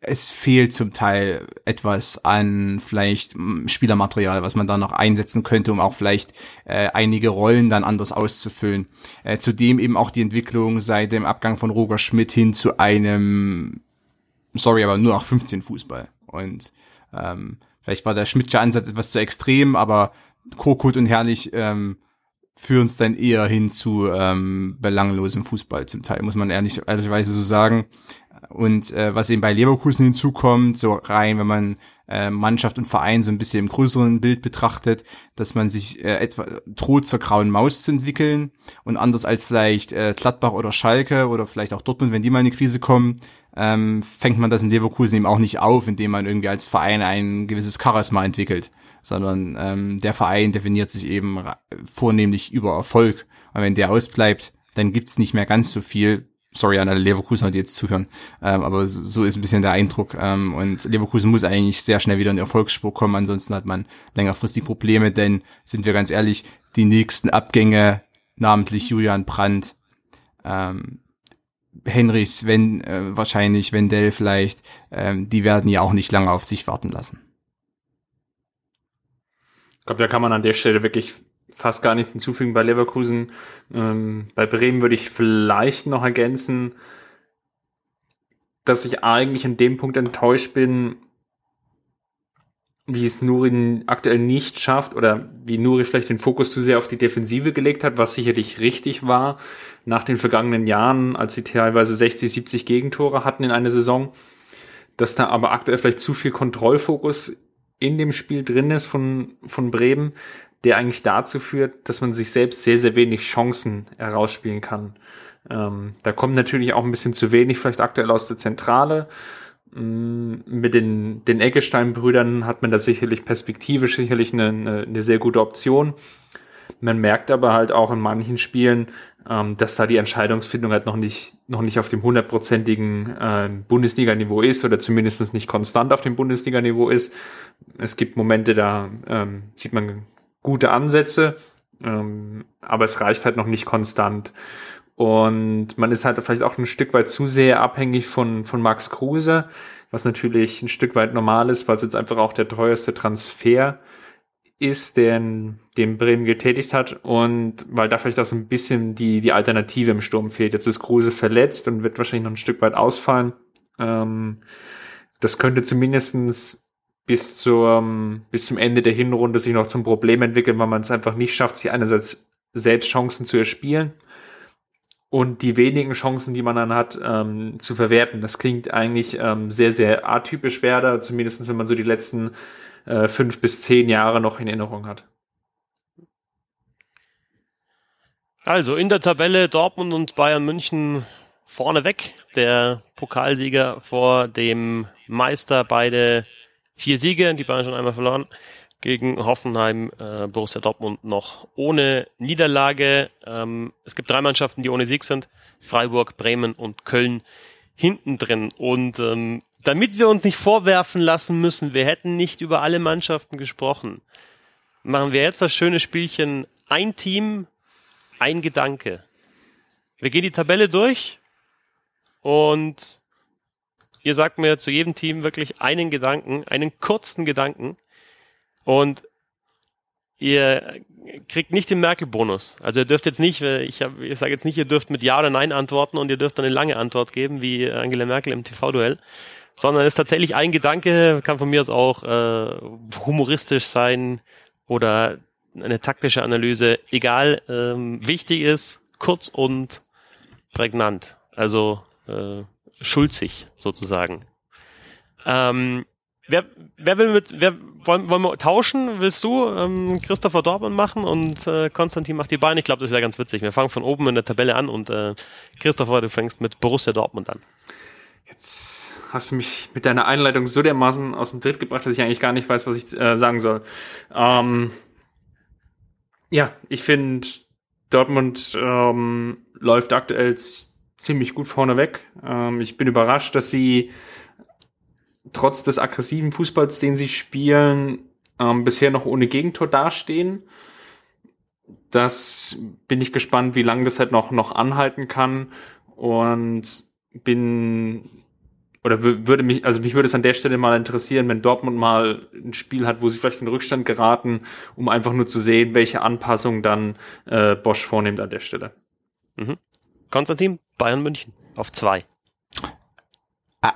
es fehlt zum Teil etwas an vielleicht Spielermaterial, was man da noch einsetzen könnte, um auch vielleicht äh, einige Rollen dann anders auszufüllen. Äh, zudem eben auch die Entwicklung seit dem Abgang von Roger Schmidt hin zu einem, sorry, aber nur nach 15 Fußball. Und ähm, vielleicht war der Schmidtsche Ansatz etwas zu extrem, aber Korkut und Herrlich ähm, führen es dann eher hin zu ähm, belanglosem Fußball zum Teil, muss man ehrlich, ehrlicherweise so sagen. Und äh, was eben bei Leverkusen hinzukommt, so rein, wenn man äh, Mannschaft und Verein so ein bisschen im größeren Bild betrachtet, dass man sich äh, etwa droht zur grauen Maus zu entwickeln und anders als vielleicht äh, Gladbach oder Schalke oder vielleicht auch Dortmund, wenn die mal in eine Krise kommen, ähm, fängt man das in Leverkusen eben auch nicht auf, indem man irgendwie als Verein ein gewisses Charisma entwickelt, sondern ähm, der Verein definiert sich eben vornehmlich über Erfolg. Und wenn der ausbleibt, dann gibt's nicht mehr ganz so viel, sorry an alle Leverkusener, die jetzt zuhören, ähm, aber so, ist ein bisschen der Eindruck. Ähm, und Leverkusen muss eigentlich sehr schnell wieder in die Erfolgsspur kommen, ansonsten hat man längerfristig Probleme, denn sind wir ganz ehrlich, die nächsten Abgänge, namentlich Julian Brandt, ähm, Henrichs, wenn äh, wahrscheinlich Wendell vielleicht, ähm, die werden ja auch nicht lange auf sich warten lassen. Ich glaube, da kann man an der Stelle wirklich fast gar nichts hinzufügen bei Leverkusen. Ähm, bei Bremen würde ich vielleicht noch ergänzen, dass ich eigentlich in dem Punkt enttäuscht bin, wie es Nuri aktuell nicht schafft oder wie Nuri vielleicht den Fokus zu sehr auf die Defensive gelegt hat, was sicherlich richtig war nach den vergangenen Jahren, als sie teilweise 60, 70 Gegentore hatten in einer Saison, dass da aber aktuell vielleicht zu viel Kontrollfokus in dem Spiel drin ist von, von Bremen, der eigentlich dazu führt, dass man sich selbst sehr, sehr wenig Chancen herausspielen kann. Ähm, da kommt natürlich auch ein bisschen zu wenig, vielleicht aktuell aus der Zentrale. Mm, mit den, den Eggestein-Brüdern hat man da sicherlich perspektivisch sicherlich eine, eine, sehr gute Option. Man merkt aber halt auch in manchen Spielen, ähm, dass da die Entscheidungsfindung halt noch nicht, noch nicht auf dem hundertprozentigen äh, Bundesliga-Niveau ist oder zumindest nicht konstant auf dem Bundesliga-Niveau ist. Es gibt Momente, da ähm, sieht man gute Ansätze, ähm, aber es reicht halt noch nicht konstant. Und man ist halt vielleicht auch ein Stück weit zu sehr abhängig von, von Max Kruse, was natürlich ein Stück weit normal ist, weil es jetzt einfach auch der teuerste Transfer ist, den, den Bremen getätigt hat und weil da vielleicht auch so ein bisschen die, die Alternative im Sturm fehlt. Jetzt ist Kruse verletzt und wird wahrscheinlich noch ein Stück weit ausfallen. Ähm, das könnte zumindestens bis zum, bis zum Ende der Hinrunde sich noch zum Problem entwickeln, weil man es einfach nicht schafft, sich einerseits selbst Chancen zu erspielen und die wenigen Chancen, die man dann hat, ähm, zu verwerten. Das klingt eigentlich ähm, sehr, sehr atypisch Werder, zumindest wenn man so die letzten äh, fünf bis zehn Jahre noch in Erinnerung hat. Also in der Tabelle Dortmund und Bayern München vorneweg. Der Pokalsieger vor dem Meister, beide vier Siege, die Bayern schon einmal verloren gegen Hoffenheim, äh, Borussia Dortmund noch ohne Niederlage. Ähm, es gibt drei Mannschaften, die ohne Sieg sind. Freiburg, Bremen und Köln hinten drin. Und ähm, damit wir uns nicht vorwerfen lassen müssen, wir hätten nicht über alle Mannschaften gesprochen, machen wir jetzt das schöne Spielchen ein Team, ein Gedanke. Wir gehen die Tabelle durch und ihr sagt mir zu jedem Team wirklich einen Gedanken, einen kurzen Gedanken. Und ihr kriegt nicht den Merkel-Bonus. Also ihr dürft jetzt nicht, ich, hab, ich sage jetzt nicht, ihr dürft mit Ja oder Nein antworten und ihr dürft dann eine lange Antwort geben, wie Angela Merkel im TV-Duell, sondern es ist tatsächlich ein Gedanke, kann von mir aus auch äh, humoristisch sein oder eine taktische Analyse, egal, ähm, wichtig ist, kurz und prägnant, also äh, schulzig sozusagen. Ähm, wer, wer will mit, wer wollen, wollen wir tauschen? Willst du ähm, Christopher Dortmund machen und äh, Konstantin macht die Beine? Ich glaube, das wäre ganz witzig. Wir fangen von oben in der Tabelle an und äh, Christopher, du fängst mit Borussia Dortmund an. Jetzt hast du mich mit deiner Einleitung so dermaßen aus dem Tritt gebracht, dass ich eigentlich gar nicht weiß, was ich äh, sagen soll. Ähm, ja, ich finde, Dortmund ähm, läuft aktuell ziemlich gut vorneweg. Ähm, ich bin überrascht, dass sie trotz des aggressiven Fußballs, den sie spielen, ähm, bisher noch ohne Gegentor dastehen. Das bin ich gespannt, wie lange das halt noch, noch anhalten kann. Und bin oder würde mich, also mich würde es an der Stelle mal interessieren, wenn Dortmund mal ein Spiel hat, wo sie vielleicht in Rückstand geraten, um einfach nur zu sehen, welche Anpassung dann äh, Bosch vornimmt an der Stelle. Mhm. Konstantin, Bayern München auf zwei.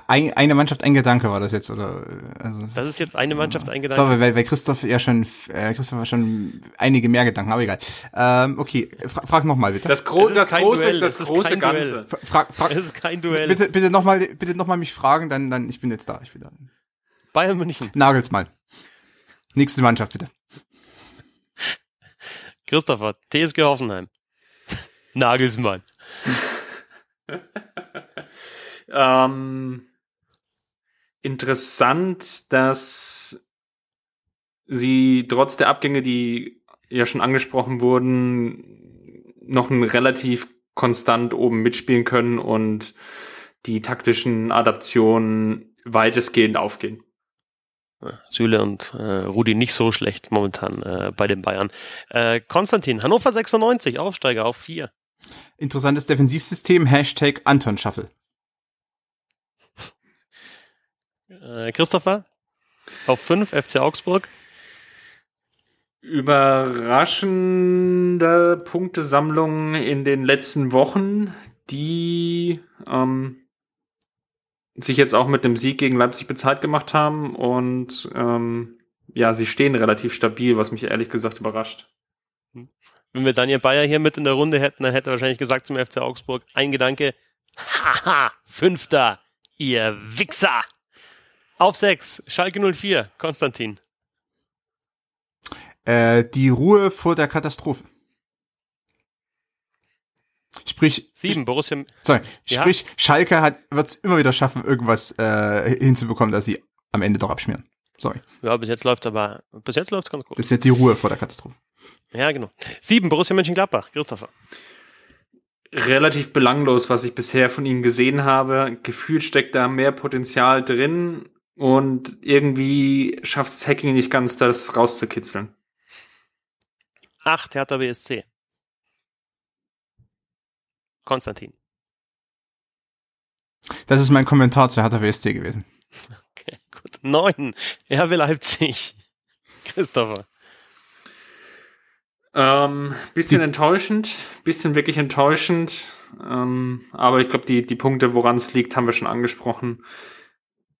Ein, eine Mannschaft, ein Gedanke war das jetzt, oder? Also, das ist jetzt eine Mannschaft, ein Gedanke. Sorry, weil, weil Christoph ja schon, äh, Christoph hat schon einige mehr Gedanken, aber egal. Ähm, okay, fra frag nochmal bitte. Das, gro das, große, Duell, das, das große Ganze. Frag, ist kein Duell. Bitte, bitte nochmal, bitte nochmal mich fragen, dann, dann, ich bin jetzt da, ich bin da. Bayern München. Nagelsmann. Nächste Mannschaft, bitte. Christopher, TSG Hoffenheim. Nagelsmann. Ähm, interessant, dass sie trotz der Abgänge, die ja schon angesprochen wurden, noch ein relativ konstant oben mitspielen können und die taktischen Adaptionen weitestgehend aufgehen. Süle und äh, Rudi nicht so schlecht momentan äh, bei den Bayern. Äh, Konstantin, Hannover 96, Aufsteiger auf 4. Interessantes Defensivsystem, Hashtag Anton Schaffel. Äh, Christopher? Auf 5, FC Augsburg? Überraschende Punktesammlung in den letzten Wochen, die ähm, sich jetzt auch mit dem Sieg gegen Leipzig bezahlt gemacht haben und ähm, ja, sie stehen relativ stabil, was mich ehrlich gesagt überrascht. Wenn wir Daniel Bayer hier mit in der Runde hätten, dann hätte er wahrscheinlich gesagt zum FC Augsburg, ein Gedanke, haha, Fünfter, ihr Wichser! Auf 6, Schalke 04, Konstantin. Äh, die Ruhe vor der Katastrophe. Sprich, Sieben, Borussia. sorry, Ja. sprich, Schalke hat wird's immer wieder schaffen, irgendwas äh, hinzubekommen, dass sie am Ende doch abschmieren. Sorry. Ja, bis jetzt läuft aber, bis jetzt läuft's ganz gut. Das ist die Ruhe vor der Katastrophe. Ja, genau. Sieben, Borussia Mönchengladbach. Christopher. relativ belanglos, was ich bisher von ihm gesehen habe. Gefühlt steckt da mehr Potenzial drin und irgendwie schafft es Hacking nicht ganz, das rauszukitzeln. Acht, Hertha BSC. Konstantin. Das ist mein Kommentar zu Hertha WSC gewesen. Okay, gut. Neun, RB Leipzig. Christopher. Ähm, bisschen enttäuschend, bisschen wirklich enttäuschend. Ähm, aber ich glaube, die, die Punkte, woran es liegt, haben wir schon angesprochen.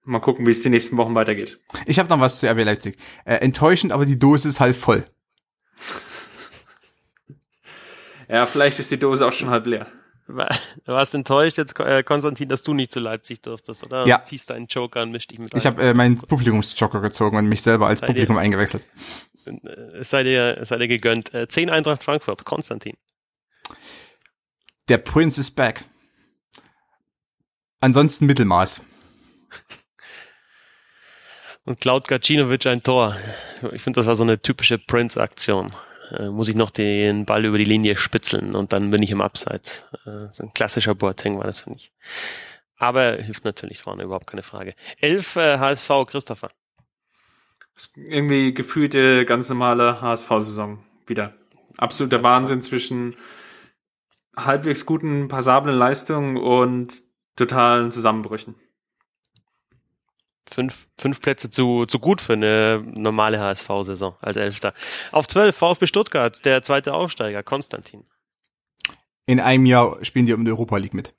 Mal gucken, wie es die nächsten Wochen weitergeht. Ich habe noch was zu RB Leipzig. Äh, enttäuschend, aber die Dose ist halt voll. Ja, vielleicht ist die Dose auch schon halb leer. Du warst enttäuscht jetzt, äh, Konstantin, dass du nicht zu Leipzig durftest, oder? Ja. Ziehst deinen Joker und misch dich mit Ich habe äh, meinen Publikumsjoker gezogen und mich selber als Bei dir. Publikum eingewechselt. Äh, Es sei dir, es sei dir gegönnt. Äh, Zehn Eintracht Frankfurt. Konstantin. Der Prince is back. Ansonsten Mittelmaß. Und Cloud Gacinovic ein Tor. Ich finde, das war so eine typische Prince-Aktion. Äh, muss ich noch den Ball über die Linie spitzeln und dann bin ich im Abseits. Äh, so ein klassischer Boateng war das, finde ich. Aber hilft natürlich vorne, überhaupt keine Frage. Elf äh, HSV, Christopher. Irgendwie gefühlte ganz normale HSV-Saison wieder. Absoluter Wahnsinn zwischen halbwegs guten, passablen Leistungen und totalen Zusammenbrüchen. Fünf, fünf Plätze zu, zu gut für eine normale HSV-Saison als Elfter. Auf zwölf VfB Stuttgart, der zweite Aufsteiger, Konstantin. In einem Jahr spielen die um die Europa League mit.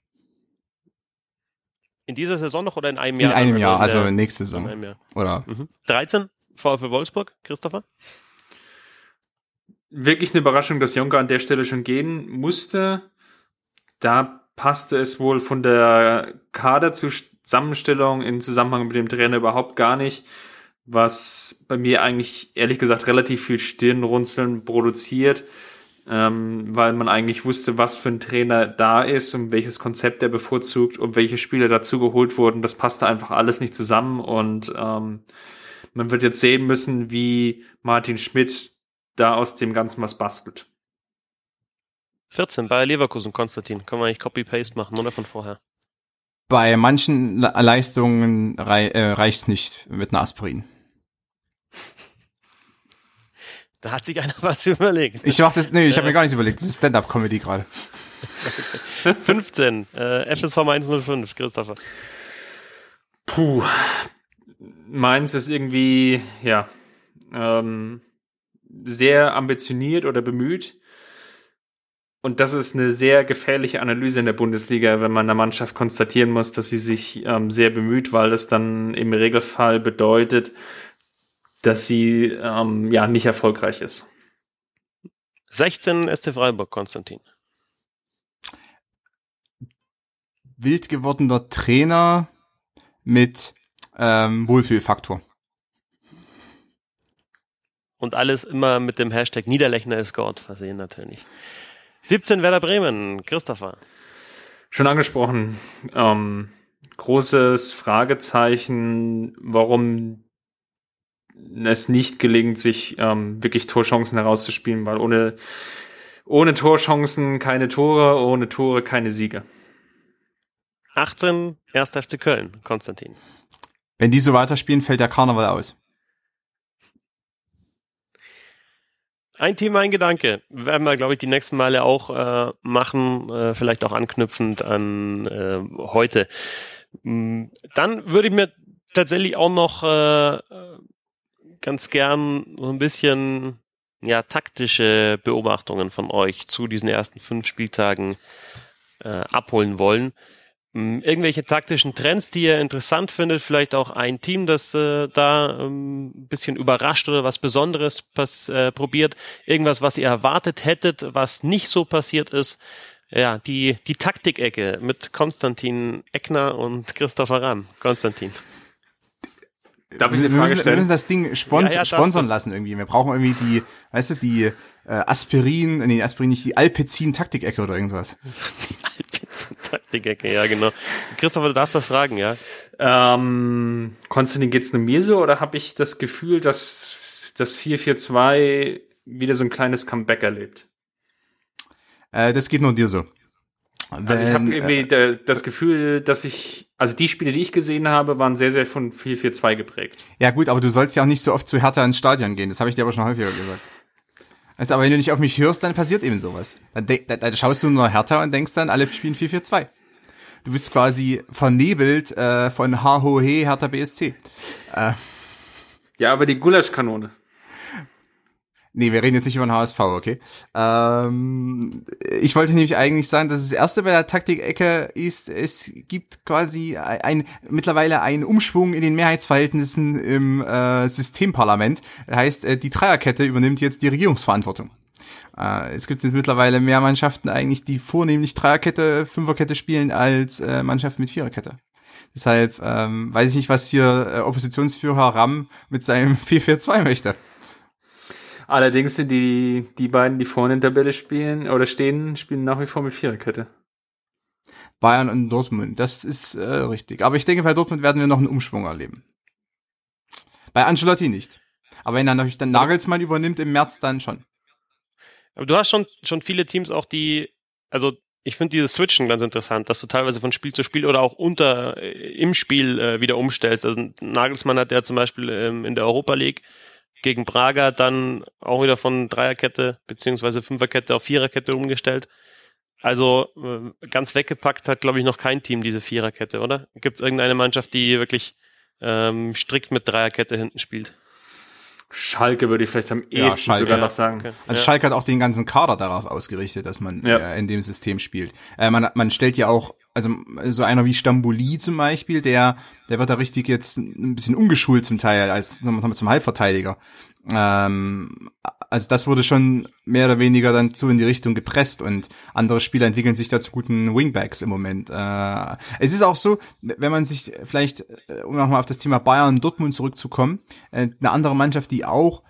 In dieser Saison noch oder in einem In Jahr? einem Jahr, in also der- nächste in Saison. einem Jahr. Oder Mhm. 13, VfB Wolfsburg, Christopher. Wirklich eine Überraschung, dass Jonker an der Stelle schon gehen musste. Da passte es wohl von der Kaderzusammenstellung in Zusammenhang mit dem Trainer überhaupt gar nicht, was bei mir eigentlich ehrlich gesagt relativ viel Stirnrunzeln produziert, ähm, weil man eigentlich wusste, was für ein Trainer da ist und welches Konzept er bevorzugt und welche Spieler dazu geholt wurden. Das passte einfach alles nicht zusammen und ähm, man wird jetzt sehen müssen, wie Martin Schmidt da aus dem Ganzen was bastelt. 14, Bayer Leverkusen, Konstantin. Können wir eigentlich Copy-Paste machen, oder von vorher? bei manchen Le Leistungen rei äh, reicht's nicht mit einer Aspirin. Da hat sich einer was überlegt. Ich mach das, nee, ich habe mir gar nichts überlegt. Das ist Stand-up-Comedy gerade. 15, äh, FSV 105, Christopher. Puh. Meins ist irgendwie, ja, ähm, sehr ambitioniert oder bemüht. Und das ist eine sehr gefährliche Analyse in der Bundesliga, wenn man einer Mannschaft konstatieren muss, dass sie sich ähm, sehr bemüht, weil das dann im Regelfall bedeutet, dass sie ähm, ja nicht erfolgreich ist. 16, SC Freiburg, Konstantin. Wild gewordener Trainer mit ähm, Wohlfühlfaktor. Und alles immer mit dem Hashtag Niederlechner ist Gott versehen natürlich. 17 Werder Bremen, Christopher. Schon angesprochen, ähm, großes Fragezeichen, warum es nicht gelingt, sich ähm, wirklich Torchancen herauszuspielen, weil ohne, ohne Torchancen keine Tore, ohne Tore keine Siege. 18, 1. FC Köln, Konstantin. Wenn die so weiterspielen, fällt der Karneval aus. Ein Thema, ein Gedanke. Werden wir, glaube ich, die nächsten Male auch äh, machen, äh, vielleicht auch anknüpfend an äh, heute. Mm, Dann würde ich mir tatsächlich auch noch äh, ganz gern so ein bisschen ja taktische Beobachtungen von euch zu diesen ersten fünf Spieltagen äh, abholen wollen. Mm, Irgendwelche taktischen Trends, die ihr interessant findet, vielleicht auch ein Team, das äh, da ähm, ein bisschen überrascht oder was Besonderes pass äh, probiert, irgendwas, was ihr erwartet hättet, was nicht so passiert ist. Ja, die, die Taktikecke mit Konstantin Eckner und Christopher Rahm. Konstantin. Darf ich wir, eine wir Frage müssen, stellen? Wir müssen das Ding spons Ja, ja, sponsern lassen irgendwie. Wir brauchen irgendwie die, weißt du, die äh, Aspirin, nee, Aspirin nicht, die Alpezin-Taktikecke oder irgendwas. Taktikecke, ja, genau. Christopher, du darfst das fragen, ja. Ähm, Konstantin, geht's nur mir so oder habe ich das Gefühl, dass das 442 wieder so ein kleines Comeback erlebt? Äh, das geht nur dir so. Also ich habe Wenn, irgendwie da- das Gefühl, dass ich, also die Spiele, die ich gesehen habe, waren sehr, sehr von 442 geprägt. Ja gut, aber du sollst ja auch nicht so oft zu Hertha ins Stadion gehen. Das habe ich dir aber schon häufiger gesagt. Du, aber wenn du nicht auf mich hörst, dann passiert eben sowas. Dann, dann, dann schaust du nur Hertha und denkst dann, alle spielen 4-4-2. Du bist quasi vernebelt äh, von HOE Hertha BSC. Ja, aber die Gulaschkanone. Nee, wir reden jetzt nicht über den HSV, okay? Ähm, ich wollte nämlich eigentlich sagen, dass das erste bei der Taktik-Ecke ist, es gibt quasi ein, mittlerweile einen Umschwung in den Mehrheitsverhältnissen im äh, Systemparlament. Das heißt, äh, die Dreierkette übernimmt jetzt die Regierungsverantwortung. Äh, es gibt jetzt mittlerweile mehr Mannschaften eigentlich, die vornehmlich Dreierkette, Fünferkette spielen, als äh, Mannschaften mit Viererkette. Deshalb ähm, weiß ich nicht, was hier äh, Oppositionsführer Ram mit seinem 4-4-2 möchte. Allerdings sind die, die beiden, die vorne in der Tabelle spielen oder stehen, spielen nach wie vor mit Viererkette. Bayern und Dortmund. Das ist äh, richtig. Aber ich denke, bei Dortmund werden wir noch einen Umschwung erleben. Bei Ancelotti nicht. Aber wenn dann natürlich dann Nagelsmann übernimmt im März, dann schon. Aber du hast schon, schon viele Teams auch, die, also ich finde dieses Switchen ganz interessant, dass du teilweise von Spiel zu Spiel oder auch unter äh, im Spiel äh, wieder umstellst. Also Nagelsmann hat ja zum Beispiel ähm, in der Europa League gegen Braga dann auch wieder von Dreierkette beziehungsweise Fünferkette auf Viererkette umgestellt. Also äh, ganz weggepackt hat, glaube ich, noch kein Team diese Viererkette, oder? Gibt es irgendeine Mannschaft, die wirklich ähm, strikt mit Dreierkette hinten spielt? Schalke würde ich vielleicht am Ja, ehesten Schalke. sogar Ja, noch sagen. okay. Also Ja. Schalke hat auch den ganzen Kader darauf ausgerichtet, dass man Ja. äh, in dem System spielt. Äh, man, man stellt ja auch, also so einer wie Stamboli zum Beispiel, der, der wird da richtig jetzt ein bisschen umgeschult zum Teil als zum Halbverteidiger. Ähm, also das wurde schon mehr oder weniger dann so in die Richtung gepresst und andere Spieler entwickeln sich da zu guten Wingbacks im Moment. Äh, es ist auch so, wenn man sich vielleicht, äh, um nochmal auf das Thema Bayern und Dortmund zurückzukommen, äh, eine andere Mannschaft, die auch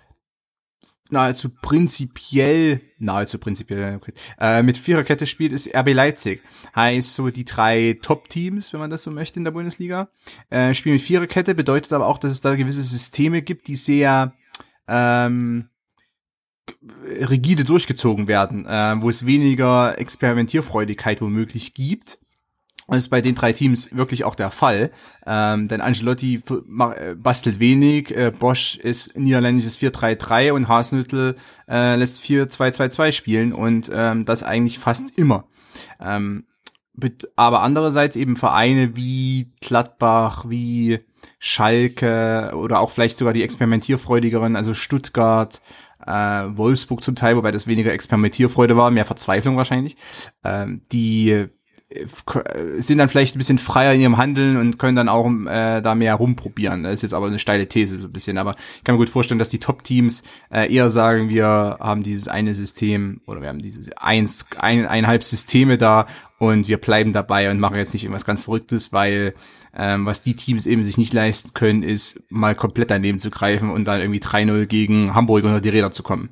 nahezu prinzipiell, nahezu prinzipiell, äh, mit Viererkette spielt, ist RB Leipzig. Heißt so die drei Top-Teams, wenn man das so möchte in der Bundesliga, äh, spielen mit Viererkette, bedeutet aber auch, dass es da gewisse Systeme gibt, die sehr ähm, rigide durchgezogen werden, äh, wo es weniger Experimentierfreudigkeit womöglich gibt. Das ist bei den drei Teams wirklich auch der Fall. Ähm, denn Angelotti äh, bastelt wenig, äh, Bosch ist niederländisches 4-3-3 und Hasenhüttl äh, lässt 4-2-2-2 spielen und ähm, das eigentlich fast immer. Ähm, aber andererseits eben Vereine wie Gladbach, wie Schalke oder auch vielleicht sogar die experimentierfreudigeren, also Stuttgart, äh, Wolfsburg zum Teil, wobei das weniger Experimentierfreude war, mehr Verzweiflung wahrscheinlich, ähm, die sind dann vielleicht ein bisschen freier in ihrem Handeln und können dann auch äh, da mehr rumprobieren. Das ist jetzt aber eine steile These so ein bisschen, aber ich kann mir gut vorstellen, dass die Top-Teams äh, eher sagen, wir haben dieses eine System oder wir haben dieses eins, ein, eineinhalb Systeme da und wir bleiben dabei und machen jetzt nicht irgendwas ganz Verrücktes, weil ähm, was die Teams eben sich nicht leisten können, ist mal komplett daneben zu greifen und dann irgendwie 3-0 gegen Hamburg unter die Räder zu kommen.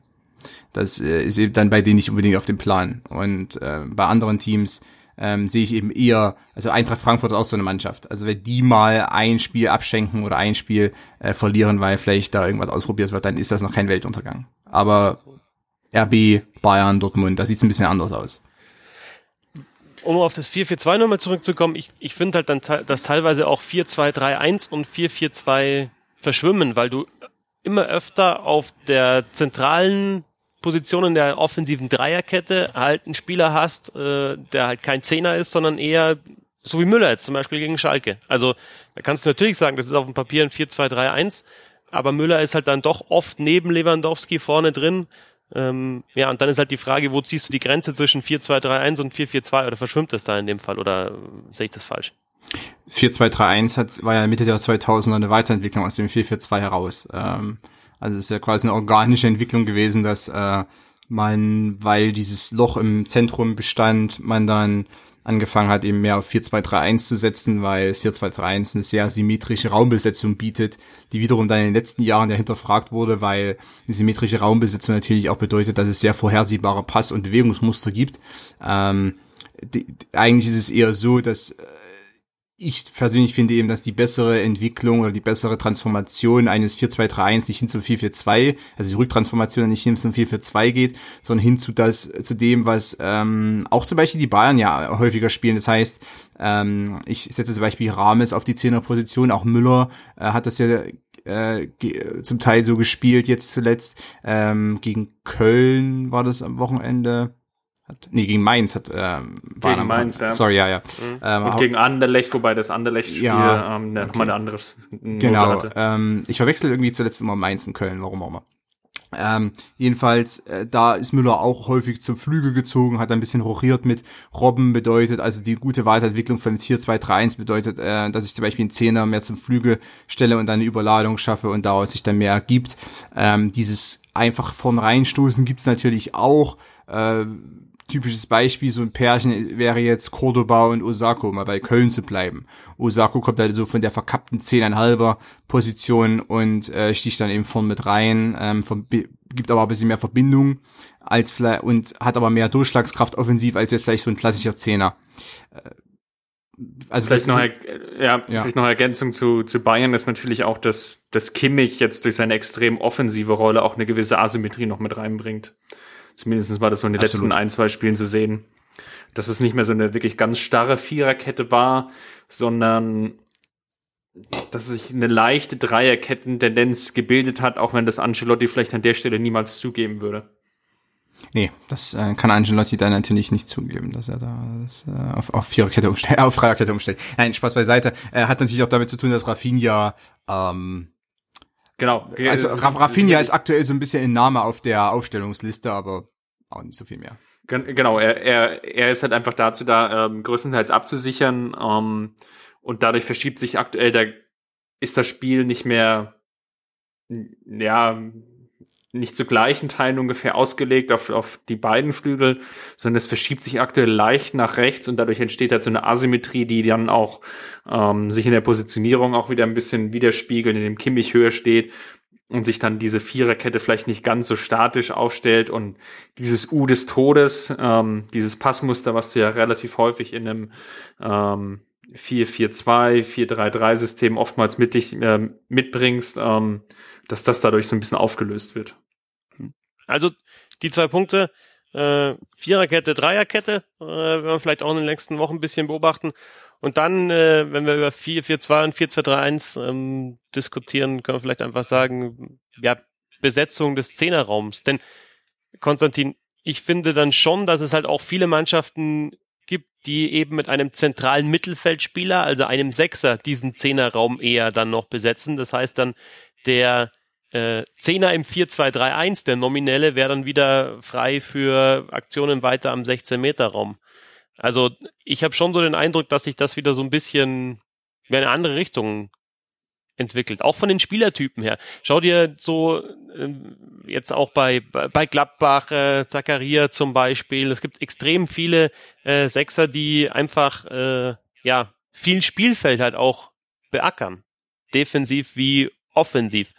Das äh, ist eben dann bei denen nicht unbedingt auf dem Plan. Und äh, bei anderen Teams ähm, sehe ich eben eher, also Eintracht Frankfurt ist auch so eine Mannschaft. Also wenn die mal ein Spiel abschenken oder ein Spiel äh, verlieren, weil vielleicht da irgendwas ausprobiert wird, dann ist das noch kein Weltuntergang. Aber RB, Bayern, Dortmund, da sieht es ein bisschen anders aus. um auf das 4-4-2 nochmal zurückzukommen, ich, ich finde halt dann, dass teilweise auch 4-2-3-1 und 4-4-2 verschwimmen, weil du immer öfter auf der zentralen Position in der offensiven Dreierkette halt einen Spieler hast, äh, der halt kein Zehner ist, sondern eher so wie Müller jetzt zum Beispiel gegen Schalke. Also da kannst du natürlich sagen, das ist auf dem Papier ein 4-2-3-1, aber Müller ist halt dann doch oft neben Lewandowski vorne drin. Ähm, ja, und dann ist halt die Frage, wo ziehst du die Grenze zwischen 4-2-3-1 und 4-4-2 oder verschwimmt das da in dem Fall oder äh, sehe ich das falsch? 4-2-3-1 hat, war ja Mitte der 2000er eine Weiterentwicklung aus dem 4-4-2 heraus. Ähm, also es ist ja quasi eine organische Entwicklung gewesen, dass äh, man, weil dieses Loch im Zentrum bestand, man dann angefangen hat, eben mehr auf 4-2-3-1 zu setzen, weil 4-2-3-1 eine sehr symmetrische Raumbesetzung bietet, die wiederum dann in den letzten Jahren ja hinterfragt wurde, weil die symmetrische Raumbesetzung natürlich auch bedeutet, dass es sehr vorhersehbare Pass- und Bewegungsmuster gibt. Ähm, die, eigentlich ist es eher so, dass äh, ich persönlich finde eben, dass die bessere Entwicklung oder die bessere Transformation eines 4-2-3-1 nicht hin zum 4-4-2, also die Rücktransformation nicht hin zum 4-4-2 geht, sondern hin zu das, zu dem, was ähm, auch zum Beispiel die Bayern ja häufiger spielen. Das heißt, ähm, ich setze zum Beispiel Rames auf die Zehnerposition, auch Müller äh, hat das ja äh, zum Teil so gespielt jetzt zuletzt. Ähm, gegen Köln war das am Wochenende hat, nee, gegen Mainz hat ähm, gegen Mainz, ja. Sorry, ja, ja. Mhm. Ähm, und gegen Anderlecht, wobei das Anderlecht-Spiel ja, ähm, okay. nochmal ein anderes Genau. Hatte. Ähm, ich verwechsel irgendwie zuletzt immer Mainz und Köln, warum auch immer. Ähm, jedenfalls, äh, da ist Müller auch häufig zum Flügel gezogen, hat ein bisschen rochiert mit Robben bedeutet, also die gute Weiterentwicklung von 4-2-3-1 bedeutet, äh, dass ich zum Beispiel einen Zehner mehr zum Flügel stelle und dann eine Überladung schaffe und daraus sich dann mehr ergibt. Ähm, dieses einfach von reinstoßen gibt's natürlich auch. Äh, typisches Beispiel, so ein Pärchen wäre jetzt Cordoba und Osako, mal bei Köln zu bleiben. Osako kommt halt so von der verkappten 10,5er Position und äh, sticht dann eben vorn mit rein, ähm, gibt aber ein bisschen mehr Verbindung als vielleicht und hat aber mehr Durchschlagskraft offensiv als jetzt vielleicht so ein klassischer Zehner. Äh, also vielleicht noch, ja, ja, vielleicht noch Ergänzung zu, zu Bayern ist natürlich auch, dass, dass Kimmich jetzt durch seine extrem offensive Rolle auch eine gewisse Asymmetrie noch mit reinbringt. Zumindest war das so in den Absolut. letzten ein, zwei Spielen zu sehen. Dass es nicht mehr so eine wirklich ganz starre Viererkette war, sondern dass sich eine leichte Dreierketten-Tendenz gebildet hat, auch wenn das Ancelotti vielleicht an der Stelle niemals zugeben würde. Nee, das äh, kann Angelotti dann natürlich nicht zugeben, dass er da das, äh, auf, auf Viererkette umstellt, auf Dreierkette umstellt. Nein, Spaß beiseite. Er hat natürlich auch damit zu tun, dass Rafinha ähm, Genau. Also Rafinha ist aktuell so ein bisschen in Name auf der Aufstellungsliste, aber auch nicht so viel mehr. Genau, er, er, er ist halt einfach dazu da, ähm, größtenteils abzusichern. Ähm, und dadurch verschiebt sich aktuell, da ist das Spiel nicht mehr, ja, nicht zu gleichen Teilen ungefähr ausgelegt auf, auf die beiden Flügel, sondern es verschiebt sich aktuell leicht nach rechts und dadurch entsteht halt so eine Asymmetrie, die dann auch ähm, sich in der Positionierung auch wieder ein bisschen widerspiegelt, in dem Kimmich höher steht und sich dann diese Viererkette vielleicht nicht ganz so statisch aufstellt und dieses U des Todes, ähm, dieses Passmuster, was du ja relativ häufig in einem ähm, 4-4-2, 4-3-3-System oftmals mit dich äh, mitbringst, ähm, dass das dadurch so ein bisschen aufgelöst wird. Also die zwei Punkte, äh, Viererkette, Dreierkette, äh, werden wir vielleicht auch in den nächsten Wochen ein bisschen beobachten. Und dann, äh, wenn wir über 4-4-2 und 4-2-3-1 ähm, diskutieren, können wir vielleicht einfach sagen, ja, Besetzung des Zehnerraums. Denn, Konstantin, ich finde dann schon, dass es halt auch viele Mannschaften gibt, die eben mit einem zentralen Mittelfeldspieler, also einem Sechser, diesen Zehnerraum eher dann noch besetzen. Das heißt dann, der äh, Zehner im 4-2-3-1, der nominelle, wäre dann wieder frei für Aktionen weiter am 16-Meter-Raum. Also ich habe schon so den Eindruck, dass sich das wieder so ein bisschen in eine andere Richtung entwickelt, auch von den Spielertypen her. Schau dir so äh, jetzt auch bei bei Gladbach, äh, Zakaria zum Beispiel. Es gibt extrem viele äh, Sechser, die einfach äh, ja viel Spielfeld halt auch beackern, defensiv wie offensiv.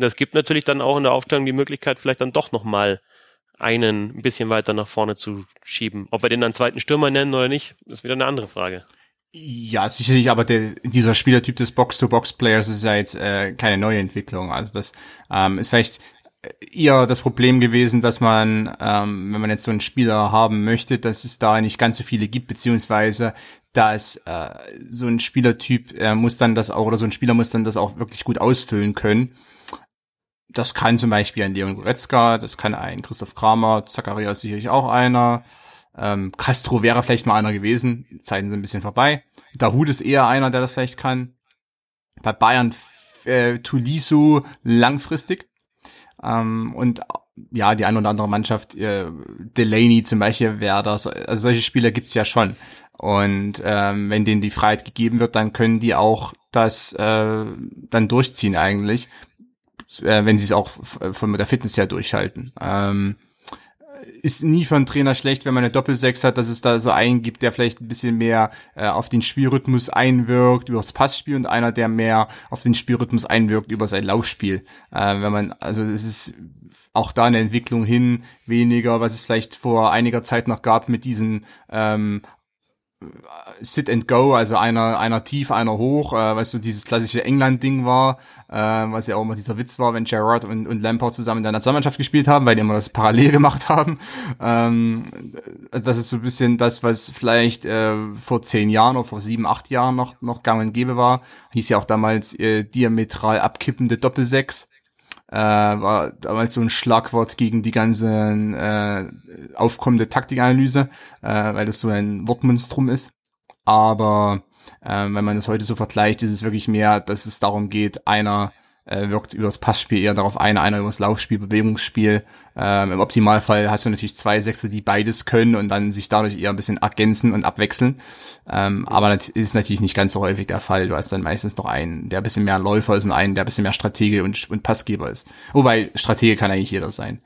Das gibt natürlich dann auch in der Aufteilung die Möglichkeit, vielleicht dann doch nochmal einen ein bisschen weiter nach vorne zu schieben. Ob wir den dann zweiten Stürmer nennen oder nicht, ist wieder eine andere Frage. Ja, sicherlich, aber der, dieser Spielertyp des Box-to-Box-Players ist ja jetzt äh, keine neue Entwicklung. Also das ähm, ist vielleicht eher das Problem gewesen, dass man, ähm, wenn man jetzt so einen Spieler haben möchte, dass es da nicht ganz so viele gibt, beziehungsweise dass äh, so ein Spielertyp äh, muss dann das auch, oder so ein Spieler muss dann das auch wirklich gut ausfüllen können. Das kann zum Beispiel ein Leon Goretzka, das kann ein Christoph Kramer, Zacharias sicherlich auch einer. Ähm, Castro wäre vielleicht mal einer gewesen. Die Zeiten sind ein bisschen vorbei. Dahut ist eher einer, der das vielleicht kann. Bei Bayern äh, Tuliso langfristig. Ähm, und ja, die eine oder andere Mannschaft, äh, Delaney zum Beispiel wäre das. Also solche Spieler gibt's ja schon. Und ähm, wenn denen die Freiheit gegeben wird, dann können die auch das äh, dann durchziehen eigentlich, äh, wenn sie es auch von der Fitness her durchhalten. Ähm, ist nie für einen Trainer schlecht, wenn man eine Doppelsechs hat, dass es da so einen gibt, der vielleicht ein bisschen mehr äh, auf den Spielrhythmus einwirkt, über das Passspiel und einer, der mehr auf den Spielrhythmus einwirkt, über sein Laufspiel. Äh, wenn man, also es ist auch da eine Entwicklung hin, weniger, was es vielleicht vor einiger Zeit noch gab mit diesen ähm, Sit and Go, also einer einer tief, einer hoch, äh, weißt du, dieses klassische England-Ding war, äh, was ja auch immer dieser Witz war, wenn Gerrard und, und Lampard zusammen in der Nationalmannschaft gespielt haben, weil die immer das parallel gemacht haben. Ähm, also das ist so ein bisschen das, was vielleicht äh, vor zehn Jahren oder vor sieben, acht Jahren noch noch gang und gäbe war. Hieß ja auch damals äh, diametral abkippende Doppelsechs äh, war damals so ein Schlagwort gegen die ganze äh, aufkommende Taktikanalyse, äh, weil das so ein Wortmonstrum ist. Aber äh, wenn man das heute so vergleicht, ist es wirklich mehr, dass es darum geht, einer äh, wirkt über das Passspiel eher darauf ein, einer über das Laufspiel, Bewegungsspiel. Ähm, Im Optimalfall hast du natürlich zwei Sechser, die beides können und dann sich dadurch eher ein bisschen ergänzen und abwechseln. Ähm, aber das ist natürlich nicht ganz so häufig der Fall. Du hast dann meistens noch einen, der ein bisschen mehr Läufer ist und einen, der ein bisschen mehr Stratege und, und Passgeber ist. Wobei Stratege kann eigentlich jeder sein.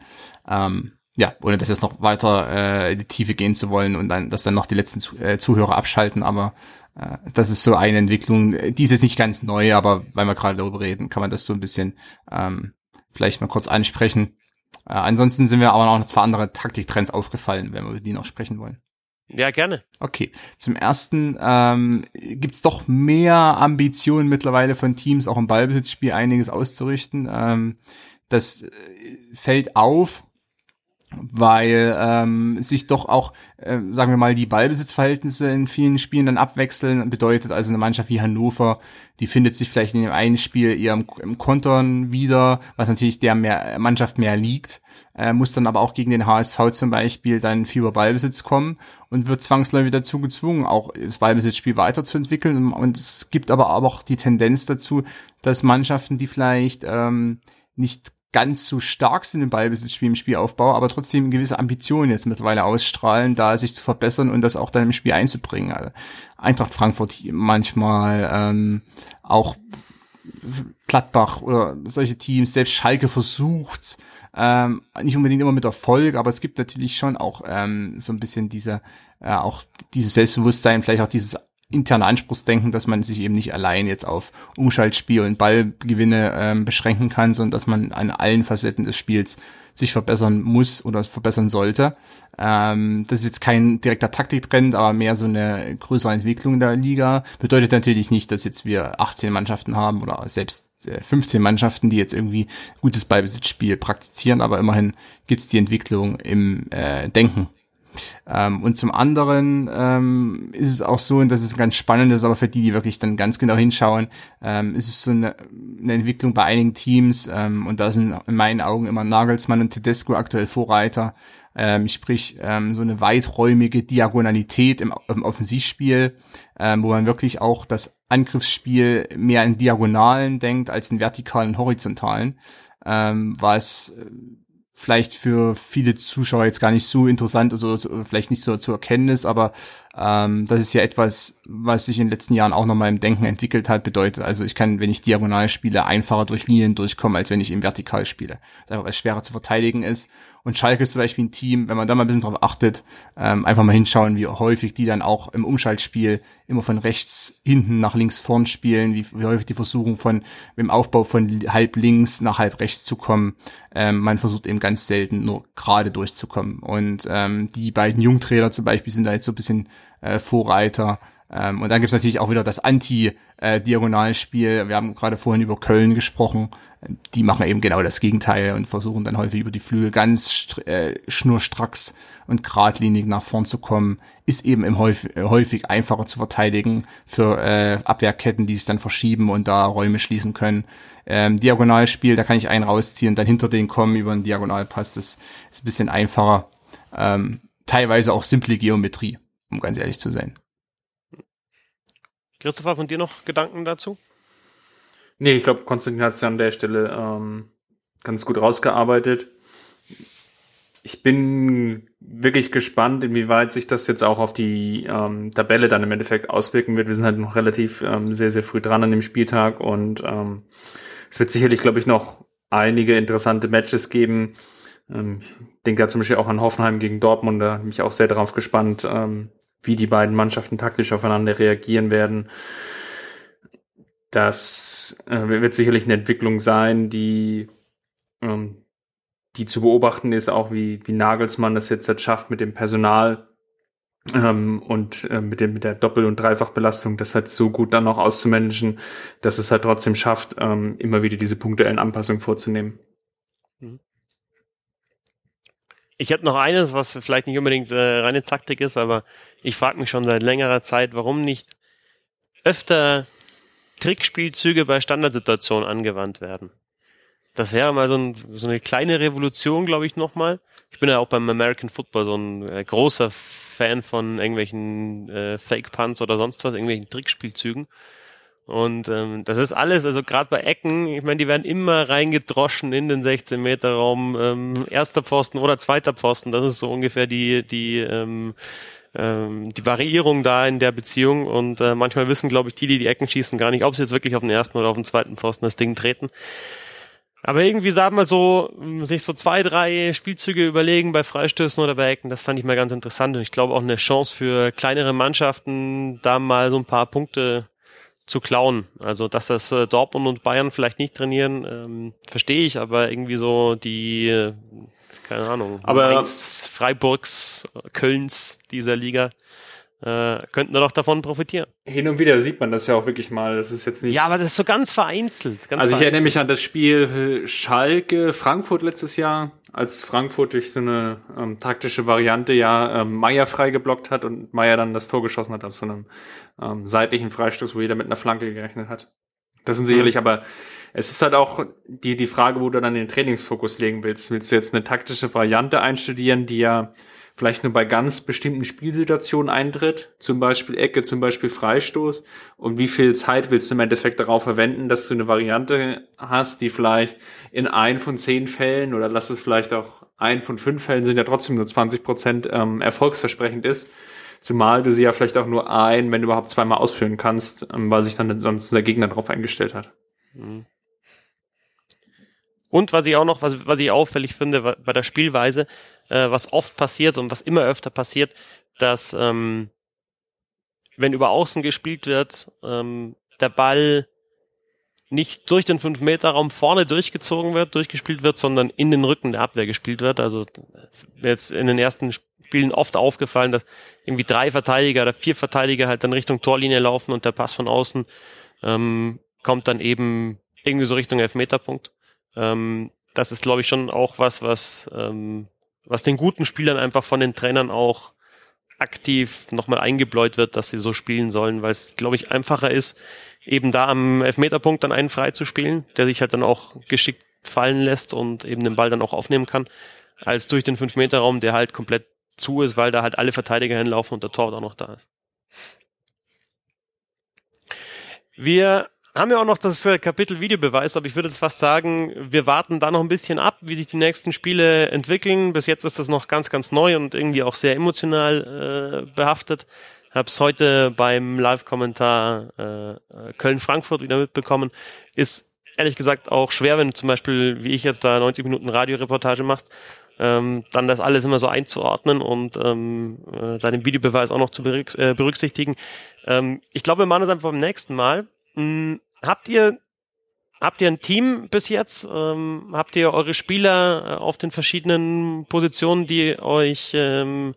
Ähm, ja, ohne das jetzt noch weiter äh, in die Tiefe gehen zu wollen und dann, dass dann noch die letzten äh, Zuhörer abschalten, aber das ist so eine Entwicklung, die ist jetzt nicht ganz neu, aber weil wir gerade darüber reden, kann man das so ein bisschen ähm, vielleicht mal kurz ansprechen. Äh, ansonsten sind mir aber noch zwei andere Taktiktrends aufgefallen, wenn wir über die noch sprechen wollen. Ja, gerne. Okay. Zum ersten ähm, gibt es doch mehr Ambitionen mittlerweile von Teams, auch im Ballbesitzspiel einiges auszurichten. Ähm, das äh, fällt auf, weil ähm, sich doch auch, äh, sagen wir mal, die Ballbesitzverhältnisse in vielen Spielen dann abwechseln. Bedeutet also eine Mannschaft wie Hannover, die findet sich vielleicht in dem einen Spiel eher im, im Kontern wieder, was natürlich der mehr, Mannschaft mehr liegt, äh, muss dann aber auch gegen den HSV zum Beispiel dann viel über Ballbesitz kommen und wird zwangsläufig dazu gezwungen, auch das Ballbesitzspiel weiterzuentwickeln. Und es gibt aber auch die Tendenz dazu, dass Mannschaften, die vielleicht ähm, nicht ganz so stark sind im Ballbesitzspiel, im Spielaufbau, aber trotzdem gewisse Ambitionen jetzt mittlerweile ausstrahlen, da sich zu verbessern und das auch dann im Spiel einzubringen. Also Eintracht Frankfurt manchmal, ähm, auch Gladbach oder solche Teams, selbst Schalke versucht ähm, nicht unbedingt immer mit Erfolg, aber es gibt natürlich schon auch ähm, so ein bisschen diese, äh, auch dieses Selbstbewusstsein, vielleicht auch dieses interne Anspruchsdenken, dass man sich eben nicht allein jetzt auf Umschaltspiel und Ballgewinne ähm, beschränken kann, sondern dass man an allen Facetten des Spiels sich verbessern muss oder verbessern sollte. Ähm, das ist jetzt kein direkter Taktiktrend, aber mehr so eine größere Entwicklung der Liga. Bedeutet natürlich nicht, dass jetzt wir 18 Mannschaften haben oder selbst 15 äh, Mannschaften, die jetzt irgendwie gutes Ballbesitzspiel praktizieren, aber immerhin gibt es die Entwicklung im äh, Denken ähm, und zum anderen ähm, ist es auch so, und das ist ganz spannend ist, aber für die, die wirklich dann ganz genau hinschauen, ähm, ist es so eine, eine Entwicklung bei einigen Teams, ähm, und da sind in meinen Augen immer Nagelsmann und Tedesco aktuell Vorreiter, ähm, sprich ähm, so eine weiträumige Diagonalität im, im Offensivspiel, ähm, wo man wirklich auch das Angriffsspiel mehr in Diagonalen denkt als in vertikalen, horizontalen, ähm, was vielleicht für viele Zuschauer jetzt gar nicht so interessant ist oder vielleicht nicht so zu erkennen ist, aber ähm, das ist ja etwas, was sich in den letzten Jahren auch nochmal im Denken entwickelt hat, bedeutet, also ich kann, wenn ich diagonal spiele, einfacher durch Linien durchkommen, als wenn ich im Vertikal spiele. Einfach, weil es schwerer zu verteidigen ist. Und Schalke ist zum Beispiel ein Team, wenn man da mal ein bisschen drauf achtet, ähm, einfach mal hinschauen, wie häufig die dann auch im Umschaltspiel immer von rechts hinten nach links vorn spielen, wie, wie häufig die versuchen von im Aufbau von halb links nach halb rechts zu kommen. Ähm, man versucht eben ganz selten nur gerade durchzukommen. Und ähm, die beiden Jungtrainer zum Beispiel sind da jetzt so ein bisschen äh, Vorreiter. Ähm, und dann gibt's natürlich auch wieder das Anti-Diagonalspiel. Äh, Wir haben gerade vorhin über Köln gesprochen. Die machen eben genau das Gegenteil und versuchen dann häufig über die Flügel ganz äh, schnurstracks und geradlinig nach vorn zu kommen. Ist eben im häufig, häufig einfacher zu verteidigen für äh, Abwehrketten, die sich dann verschieben und da Räume schließen können. Ähm, Diagonalspiel, da kann ich einen rausziehen, dann hinter den kommen über einen Diagonalpass. Das ist ein bisschen einfacher. Ähm, teilweise auch simple Geometrie um ganz ehrlich zu sein. Christopher, von dir noch Gedanken dazu? Nee, ich glaube, Konstantin hat es an der Stelle ähm, ganz gut rausgearbeitet. Ich bin wirklich gespannt, inwieweit sich das jetzt auch auf die ähm, Tabelle dann im Endeffekt auswirken wird. Wir sind halt noch relativ ähm, sehr, sehr früh dran an dem Spieltag und ähm, es wird sicherlich, glaube ich, noch einige interessante Matches geben, Ähm, ich denke da zum Beispiel auch an Hoffenheim gegen Dortmund, da bin ich auch sehr darauf gespannt, ähm, wie die beiden Mannschaften taktisch aufeinander reagieren werden. Das äh, wird sicherlich eine Entwicklung sein, die, ähm, die zu beobachten ist, auch wie, wie Nagelsmann das jetzt schafft mit dem Personal ähm, und äh, mit, dem, mit der Doppel- und Dreifachbelastung, das halt so gut dann noch auszumanagen, dass es halt trotzdem schafft, ähm, immer wieder diese punktuellen Anpassungen vorzunehmen. Mhm. Ich hätte noch eines, was vielleicht nicht unbedingt äh, reine Taktik ist, aber ich frage mich schon seit längerer Zeit, warum nicht öfter Trickspielzüge bei Standardsituationen angewandt werden. Das wäre mal so, ein, so eine kleine Revolution, glaube ich, nochmal. Ich bin ja auch beim American Football so ein äh, großer Fan von irgendwelchen äh, Fake Punts oder sonst was, irgendwelchen Trickspielzügen. Und ähm, das ist alles, also gerade bei Ecken, ich meine, die werden immer reingedroschen in den 16 Meter Raum, ähm, erster Pfosten oder zweiter Pfosten, das ist so ungefähr die die ähm, ähm, die Variierung da in der Beziehung und äh, manchmal wissen, glaube ich, die, die die Ecken schießen, gar nicht, ob sie jetzt wirklich auf den ersten oder auf den zweiten Pfosten das Ding treten. Aber irgendwie sagen wir so, sich so zwei, drei Spielzüge überlegen bei Freistößen oder bei Ecken, das fand ich mal ganz interessant und ich glaube auch eine Chance für kleinere Mannschaften, da mal so ein paar Punkte zu klauen. Also, dass das äh, Dortmund und Bayern vielleicht nicht trainieren, ähm, verstehe ich, aber irgendwie so die, äh, keine Ahnung, aber Mainz, Freiburgs, Kölns dieser Liga, äh, könnten da doch davon profitieren. Hin und wieder sieht man das ja auch wirklich mal. Das ist jetzt nicht. Ja, aber das ist so ganz vereinzelt. Ganz also ich vereinzelt. erinnere mich an das Spiel Schalke Frankfurt letztes Jahr, als Frankfurt durch so eine ähm, taktische Variante ja ähm, Meier frei geblockt hat und Meier dann das Tor geschossen hat aus so einem ähm, seitlichen Freistoß, wo jeder mit einer Flanke gerechnet hat. Das sind sicherlich, mhm. aber es ist halt auch die, die Frage, wo du dann den Trainingsfokus legen willst. Willst du jetzt eine taktische Variante einstudieren, die ja vielleicht nur bei ganz bestimmten Spielsituationen eintritt, zum Beispiel Ecke, zum Beispiel Freistoß und wie viel Zeit willst du im Endeffekt darauf verwenden, dass du eine Variante hast, die vielleicht in ein von zehn Fällen oder lass es vielleicht auch ein von fünf Fällen sind ja trotzdem nur 20 Prozent ähm, erfolgsversprechend ist. Zumal du sie ja vielleicht auch nur ein, wenn du überhaupt zweimal ausführen kannst, ähm, weil sich dann sonst der Gegner darauf eingestellt hat. Mhm. Und was ich auch noch, was, was ich auffällig finde bei der Spielweise, äh, was oft passiert und was immer öfter passiert, dass ähm, wenn über Außen gespielt wird, ähm, der Ball nicht durch den 5-Meter-Raum vorne durchgezogen wird, durchgespielt wird, sondern in den Rücken der Abwehr gespielt wird. Also jetzt in den ersten Spielen oft aufgefallen, dass irgendwie drei Verteidiger oder vier Verteidiger halt dann Richtung Torlinie laufen und der Pass von außen ähm, kommt dann eben irgendwie so Richtung Elfmeterpunkt. Ähm, das ist, glaube ich, schon auch was, was, ähm, was den guten Spielern einfach von den Trainern auch aktiv nochmal eingebläut wird, dass sie so spielen sollen, weil es, glaube ich, einfacher ist, eben da am Elfmeterpunkt dann einen frei zu spielen, der sich halt dann auch geschickt fallen lässt und eben den Ball dann auch aufnehmen kann, als durch den 5-Meter-Raum, der halt komplett zu ist, weil da halt alle Verteidiger hinlaufen und der Torwart auch noch da ist. Wir haben ja auch noch das äh, Kapitel Videobeweis, aber ich würde jetzt fast sagen, wir warten da noch ein bisschen ab, wie sich die nächsten Spiele entwickeln. Bis jetzt ist das noch ganz, ganz neu und irgendwie auch sehr emotional äh, behaftet. Hab's heute beim Live-Kommentar äh, Köln-Frankfurt wieder mitbekommen. Ist ehrlich gesagt auch schwer, wenn du zum Beispiel, wie ich jetzt da 90 Minuten Radioreportage machst, ähm, dann das alles immer so einzuordnen und ähm, äh, deinen Videobeweis auch noch zu äh, berücksichtigen. Ähm, ich glaube, wir machen das einfach beim nächsten Mal. Hm, habt ihr habt ihr ein Team bis jetzt? Ähm, habt ihr eure Spieler äh, auf den verschiedenen Positionen, die euch ähm,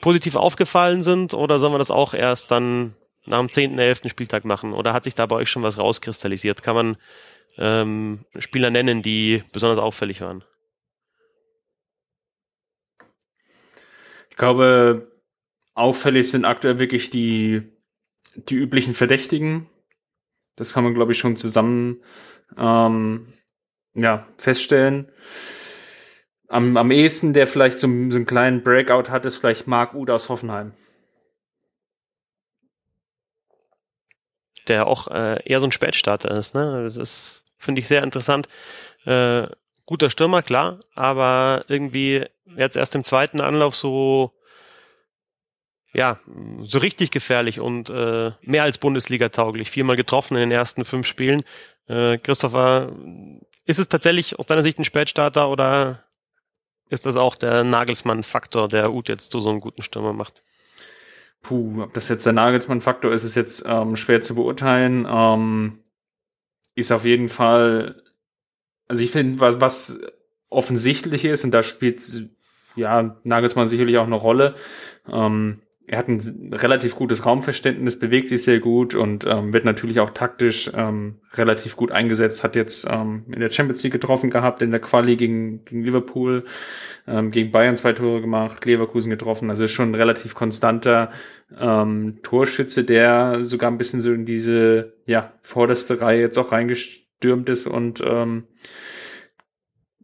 positiv aufgefallen sind? Oder sollen wir das auch erst dann nach dem 10., 11. Spieltag machen? Oder hat sich da bei euch schon was rauskristallisiert? Kann man ähm, Spieler nennen, die besonders auffällig waren? Ich glaube, auffällig sind aktuell wirklich die, die üblichen Verdächtigen. Das kann man, glaube ich, schon zusammen ähm, ja, feststellen. Am, am ehesten, der vielleicht so, so einen kleinen Breakout hat, ist vielleicht Marc Uth aus Hoffenheim. Der auch äh, eher so ein Spätstarter ist, ne? Das ist, finde ich, sehr interessant. Äh, guter Stürmer, klar, aber irgendwie jetzt erst im zweiten Anlauf so ja, so richtig gefährlich und äh, mehr als Bundesliga tauglich. Viermal getroffen in den ersten fünf Spielen. Äh, Christopher, ist es tatsächlich aus deiner Sicht ein Spätstarter oder ist das auch der Nagelsmann-Faktor, der Uth jetzt zu so einem guten Stürmer macht? Puh, ob das jetzt der Nagelsmann-Faktor ist, ist jetzt ähm, schwer zu beurteilen. Ähm, ist auf jeden Fall, also ich finde, was, was offensichtlich ist, und da spielt ja Nagelsmann sicherlich auch eine Rolle, ähm, er hat ein relativ gutes Raumverständnis, bewegt sich sehr gut und ähm, wird natürlich auch taktisch ähm, relativ gut eingesetzt. Hat jetzt ähm, in der Champions League getroffen gehabt, in der Quali gegen, gegen Liverpool, ähm, gegen Bayern zwei Tore gemacht, Leverkusen getroffen. Also schon ein relativ konstanter ähm, Torschütze, der sogar ein bisschen so in diese ja vorderste Reihe jetzt auch reingestürmt ist und ähm,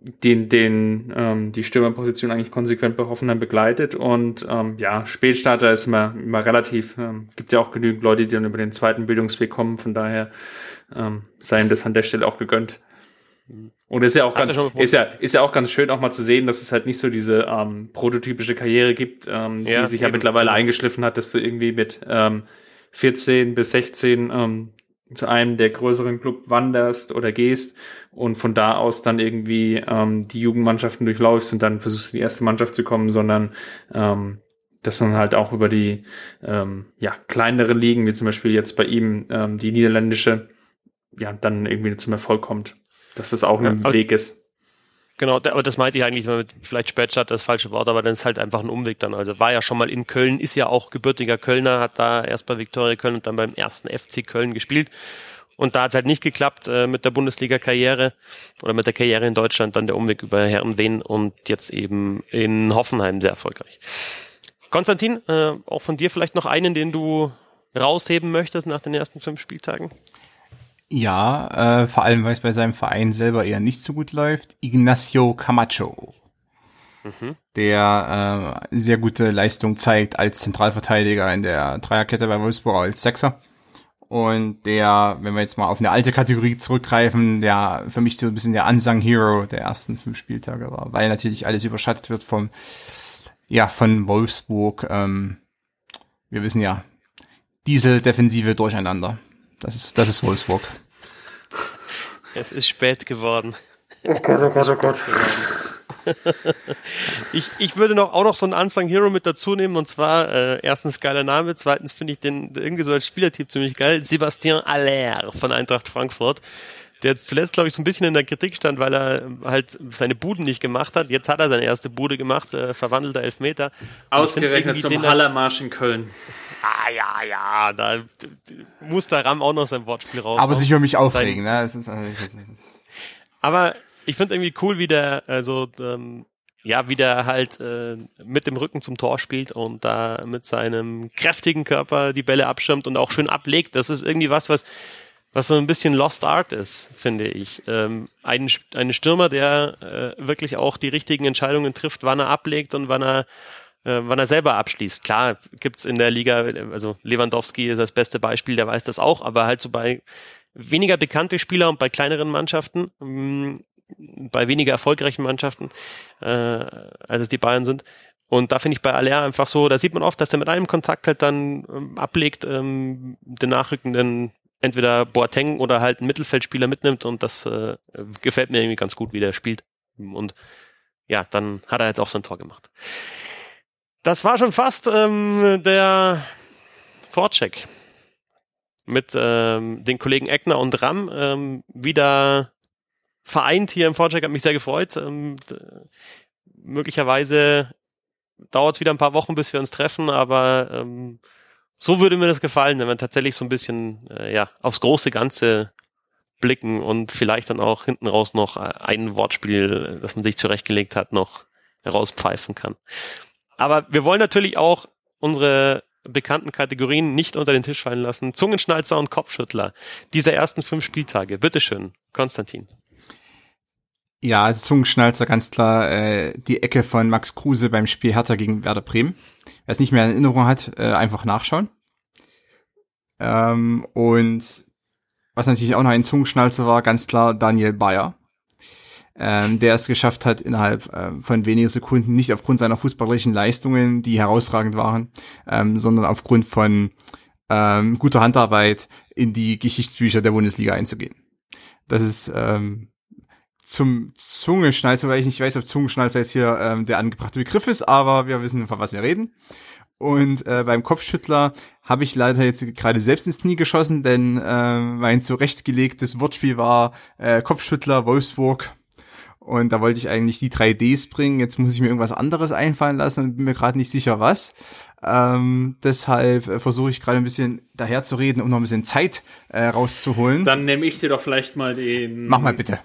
den, den ähm, die Stürmerposition eigentlich konsequent bei Hoffenheim begleitet. Und ähm, ja, Spätstarter ist immer, immer relativ, ähm, gibt ja auch genügend Leute, die dann über den zweiten Bildungsweg kommen, von daher ähm, sei ihm das an der Stelle auch gegönnt. Und ist ja auch ganz, ist ja, ist ja auch ganz schön, auch mal zu sehen, dass es halt nicht so diese ähm, prototypische Karriere gibt, ähm, ja, die sich ja mittlerweile eingeschliffen hat, dass du irgendwie mit ähm, 14 bis 16 ähm, zu einem der größeren Club wanderst oder gehst und von da aus dann irgendwie ähm, die Jugendmannschaften durchläufst und dann versuchst in die erste Mannschaft zu kommen, sondern ähm, das dann halt auch über die ähm, ja, kleinere Ligen, wie zum Beispiel jetzt bei ihm ähm, die niederländische, ja, dann irgendwie zum Erfolg kommt. Dass das auch ein ja, Weg ist. Genau, aber das meinte ich eigentlich mit vielleicht Spätstadt das falsche Wort, aber dann ist halt einfach ein Umweg dann. Also war ja schon mal in Köln, ist ja auch gebürtiger Kölner, hat da erst bei Viktoria Köln und dann beim ersten FC Köln gespielt. Und da hat es halt nicht geklappt äh, mit der Bundesliga-Karriere oder mit der Karriere in Deutschland, dann der Umweg über Herrenwehen und jetzt eben in Hoffenheim sehr erfolgreich. Konstantin, äh, auch von dir vielleicht noch einen, den du rausheben möchtest nach den ersten fünf Spieltagen? Ja, äh, vor allem, weil es bei seinem Verein selber eher nicht so gut läuft. Ignacio Camacho. Mhm. Der äh, sehr gute Leistung zeigt als Zentralverteidiger in der Dreierkette bei Wolfsburg als Sechser. Und der, wenn wir jetzt mal auf eine alte Kategorie zurückgreifen, der für mich so ein bisschen der Unsung Hero der ersten fünf Spieltage war, weil natürlich alles überschattet wird vom, ja, von Wolfsburg. Ähm, wir wissen ja, diese Defensive durcheinander. Das ist, das ist Wolfsburg. Es ist spät geworden. Oh Gott, oh Gott, oh Gott. ich, ich würde noch auch noch so einen Unsung Hero mit dazu nehmen und zwar äh, erstens geiler Name, zweitens finde ich den irgendwie so als Spielertyp ziemlich geil. Sebastian Aller von Eintracht Frankfurt. Der zuletzt, glaube ich, so ein bisschen in der Kritik stand, weil er halt seine Buden nicht gemacht hat. Jetzt hat er seine erste Bude gemacht, äh, verwandelter Elfmeter. Ausgerechnet zum Hallermarsch in Köln. Ah ja, ja, da muss der Ram auch noch sein Wortspiel raus. Aber sich über mich aufregen, ne? Es ist, also, Aber ich finde irgendwie cool, wie der, also ähm, ja, wie der halt äh, mit dem Rücken zum Tor spielt und da mit seinem kräftigen Körper die Bälle abschirmt und auch schön ablegt. Das ist irgendwie was, was was so ein bisschen Lost Art ist, finde ich. Ähm, ein, ein Stürmer, der äh, wirklich auch die richtigen Entscheidungen trifft, wann er ablegt und wann er äh, wann er selber abschließt. Klar gibt's in der Liga, also Lewandowski ist das beste Beispiel, der weiß das auch, aber halt so bei weniger bekannte Spieler und bei kleineren Mannschaften, mh, mm, bei weniger erfolgreichen Mannschaften, äh, als es die Bayern sind. Und da finde ich bei Aller einfach so, da sieht man oft, dass er mit einem Kontakt halt dann ähm, ablegt, ähm, den nachrückenden entweder Boateng oder halt einen Mittelfeldspieler mitnimmt und das äh, gefällt mir irgendwie ganz gut, wie der spielt. Und ja, dann hat er jetzt auch so ein Tor gemacht. Das war schon fast ähm, der Vorcheck mit ähm, den Kollegen Eckner und Ram ähm, wieder vereint hier im Vorcheck. Hat mich sehr gefreut. Ähm, möglicherweise dauert es wieder ein paar Wochen, bis wir uns treffen, aber ähm, so würde mir das gefallen, wenn wir tatsächlich so ein bisschen äh, ja aufs große Ganze blicken und vielleicht dann auch hinten raus noch ein Wortspiel, das man sich zurechtgelegt hat, noch herauspfeifen kann. Aber wir wollen natürlich auch unsere bekannten Kategorien nicht unter den Tisch fallen lassen. Zungenschnalzer und Kopfschüttler dieser ersten fünf Spieltage. Bitteschön, Konstantin. Ja, also Zungenschnalzer ganz klar äh, die Ecke von Max Kruse beim Spiel Hertha gegen Werder Bremen. Wer es nicht mehr in Erinnerung hat, äh, einfach nachschauen. Ähm, und was natürlich auch noch ein Zungenschnalzer war, ganz klar Daniel Bayer ähm, der es geschafft hat, innerhalb äh, von wenigen Sekunden, nicht aufgrund seiner fußballerischen Leistungen, die herausragend waren, ähm, sondern aufgrund von ähm, guter Handarbeit in die Geschichtsbücher der Bundesliga einzugehen. Das ist ähm, zum Zungenschnalzer, weil ich nicht weiß, ob Zungenschnalzer jetzt hier ähm, der angebrachte Begriff ist, aber wir wissen, von was wir reden. Und äh, beim Kopfschüttler habe ich leider jetzt gerade selbst ins Knie geschossen, denn äh, mein zurechtgelegtes Wortspiel war äh, Kopfschüttler Wolfsburg. Und da wollte ich eigentlich die 3Ds bringen. Jetzt muss ich mir irgendwas anderes einfallen lassen und bin mir gerade nicht sicher was. Ähm, deshalb äh, versuche ich gerade ein bisschen daher zu reden, um noch ein bisschen Zeit äh, rauszuholen. Dann nehme ich dir doch vielleicht mal den. Mach mal bitte.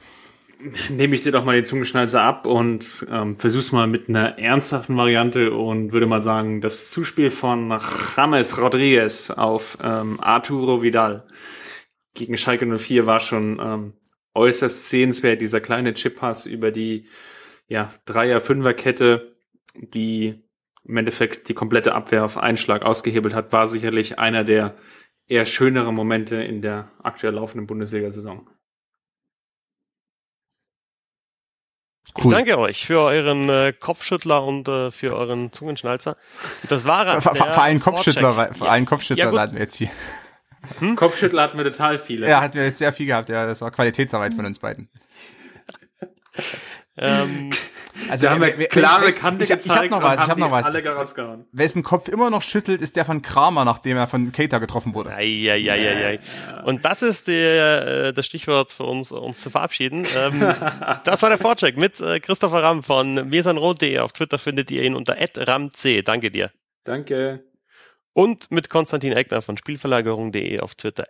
Nehme ich dir doch mal den Zungenschnalzer ab und ähm, versuch's mal mit einer ernsthaften Variante und würde mal sagen, das Zuspiel von James Rodriguez auf ähm, Arturo Vidal gegen Schalke 04 war schon ähm, äußerst sehenswert. Dieser kleine Chippass über die ja, Dreier-Fünfer-Kette, die im Endeffekt die komplette Abwehr auf einen Schlag ausgehebelt hat, war sicherlich einer der eher schöneren Momente in der aktuell laufenden Bundesliga-Saison. Cool. Ich danke euch für euren äh, Kopfschüttler und äh, für euren Zungenschnalzer. Das war vor, vor allem Kopfschüttler, vor allem Kopfschüttler ja, hatten wir jetzt hier. Hm? Kopfschüttler hatten wir total viele. Ja, hatten wir jetzt sehr viel gehabt. Ja, das war Qualitätsarbeit von uns beiden. ähm, also da haben wir, wir klare Kante ich, gezeigt ich hab noch was, ich hab noch was. Alle. Wessen Kopf immer noch schüttelt, ist der von Kramer, nachdem er von Keita getroffen wurde. Eieieiei. Und das ist der, äh, das Stichwort für uns, uns zu verabschieden. Ähm, das war der Vorcheck mit äh, Christopher Ramm von mesanrot.de. Auf Twitter findet ihr ihn unter @ramc. Danke dir. Danke. Und mit Konstantin Eckner von Spielverlagerung.de auf Twitter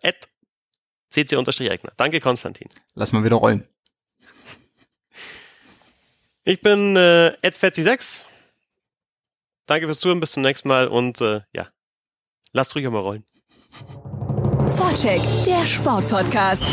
cc-eckner. Danke, Konstantin. Lass mal wieder rollen. Ich bin äh, Ed46. Danke fürs Zuhören, bis zum nächsten Mal und äh, ja, lasst ruhig mal rollen. Vorcheck, der Sportpodcast.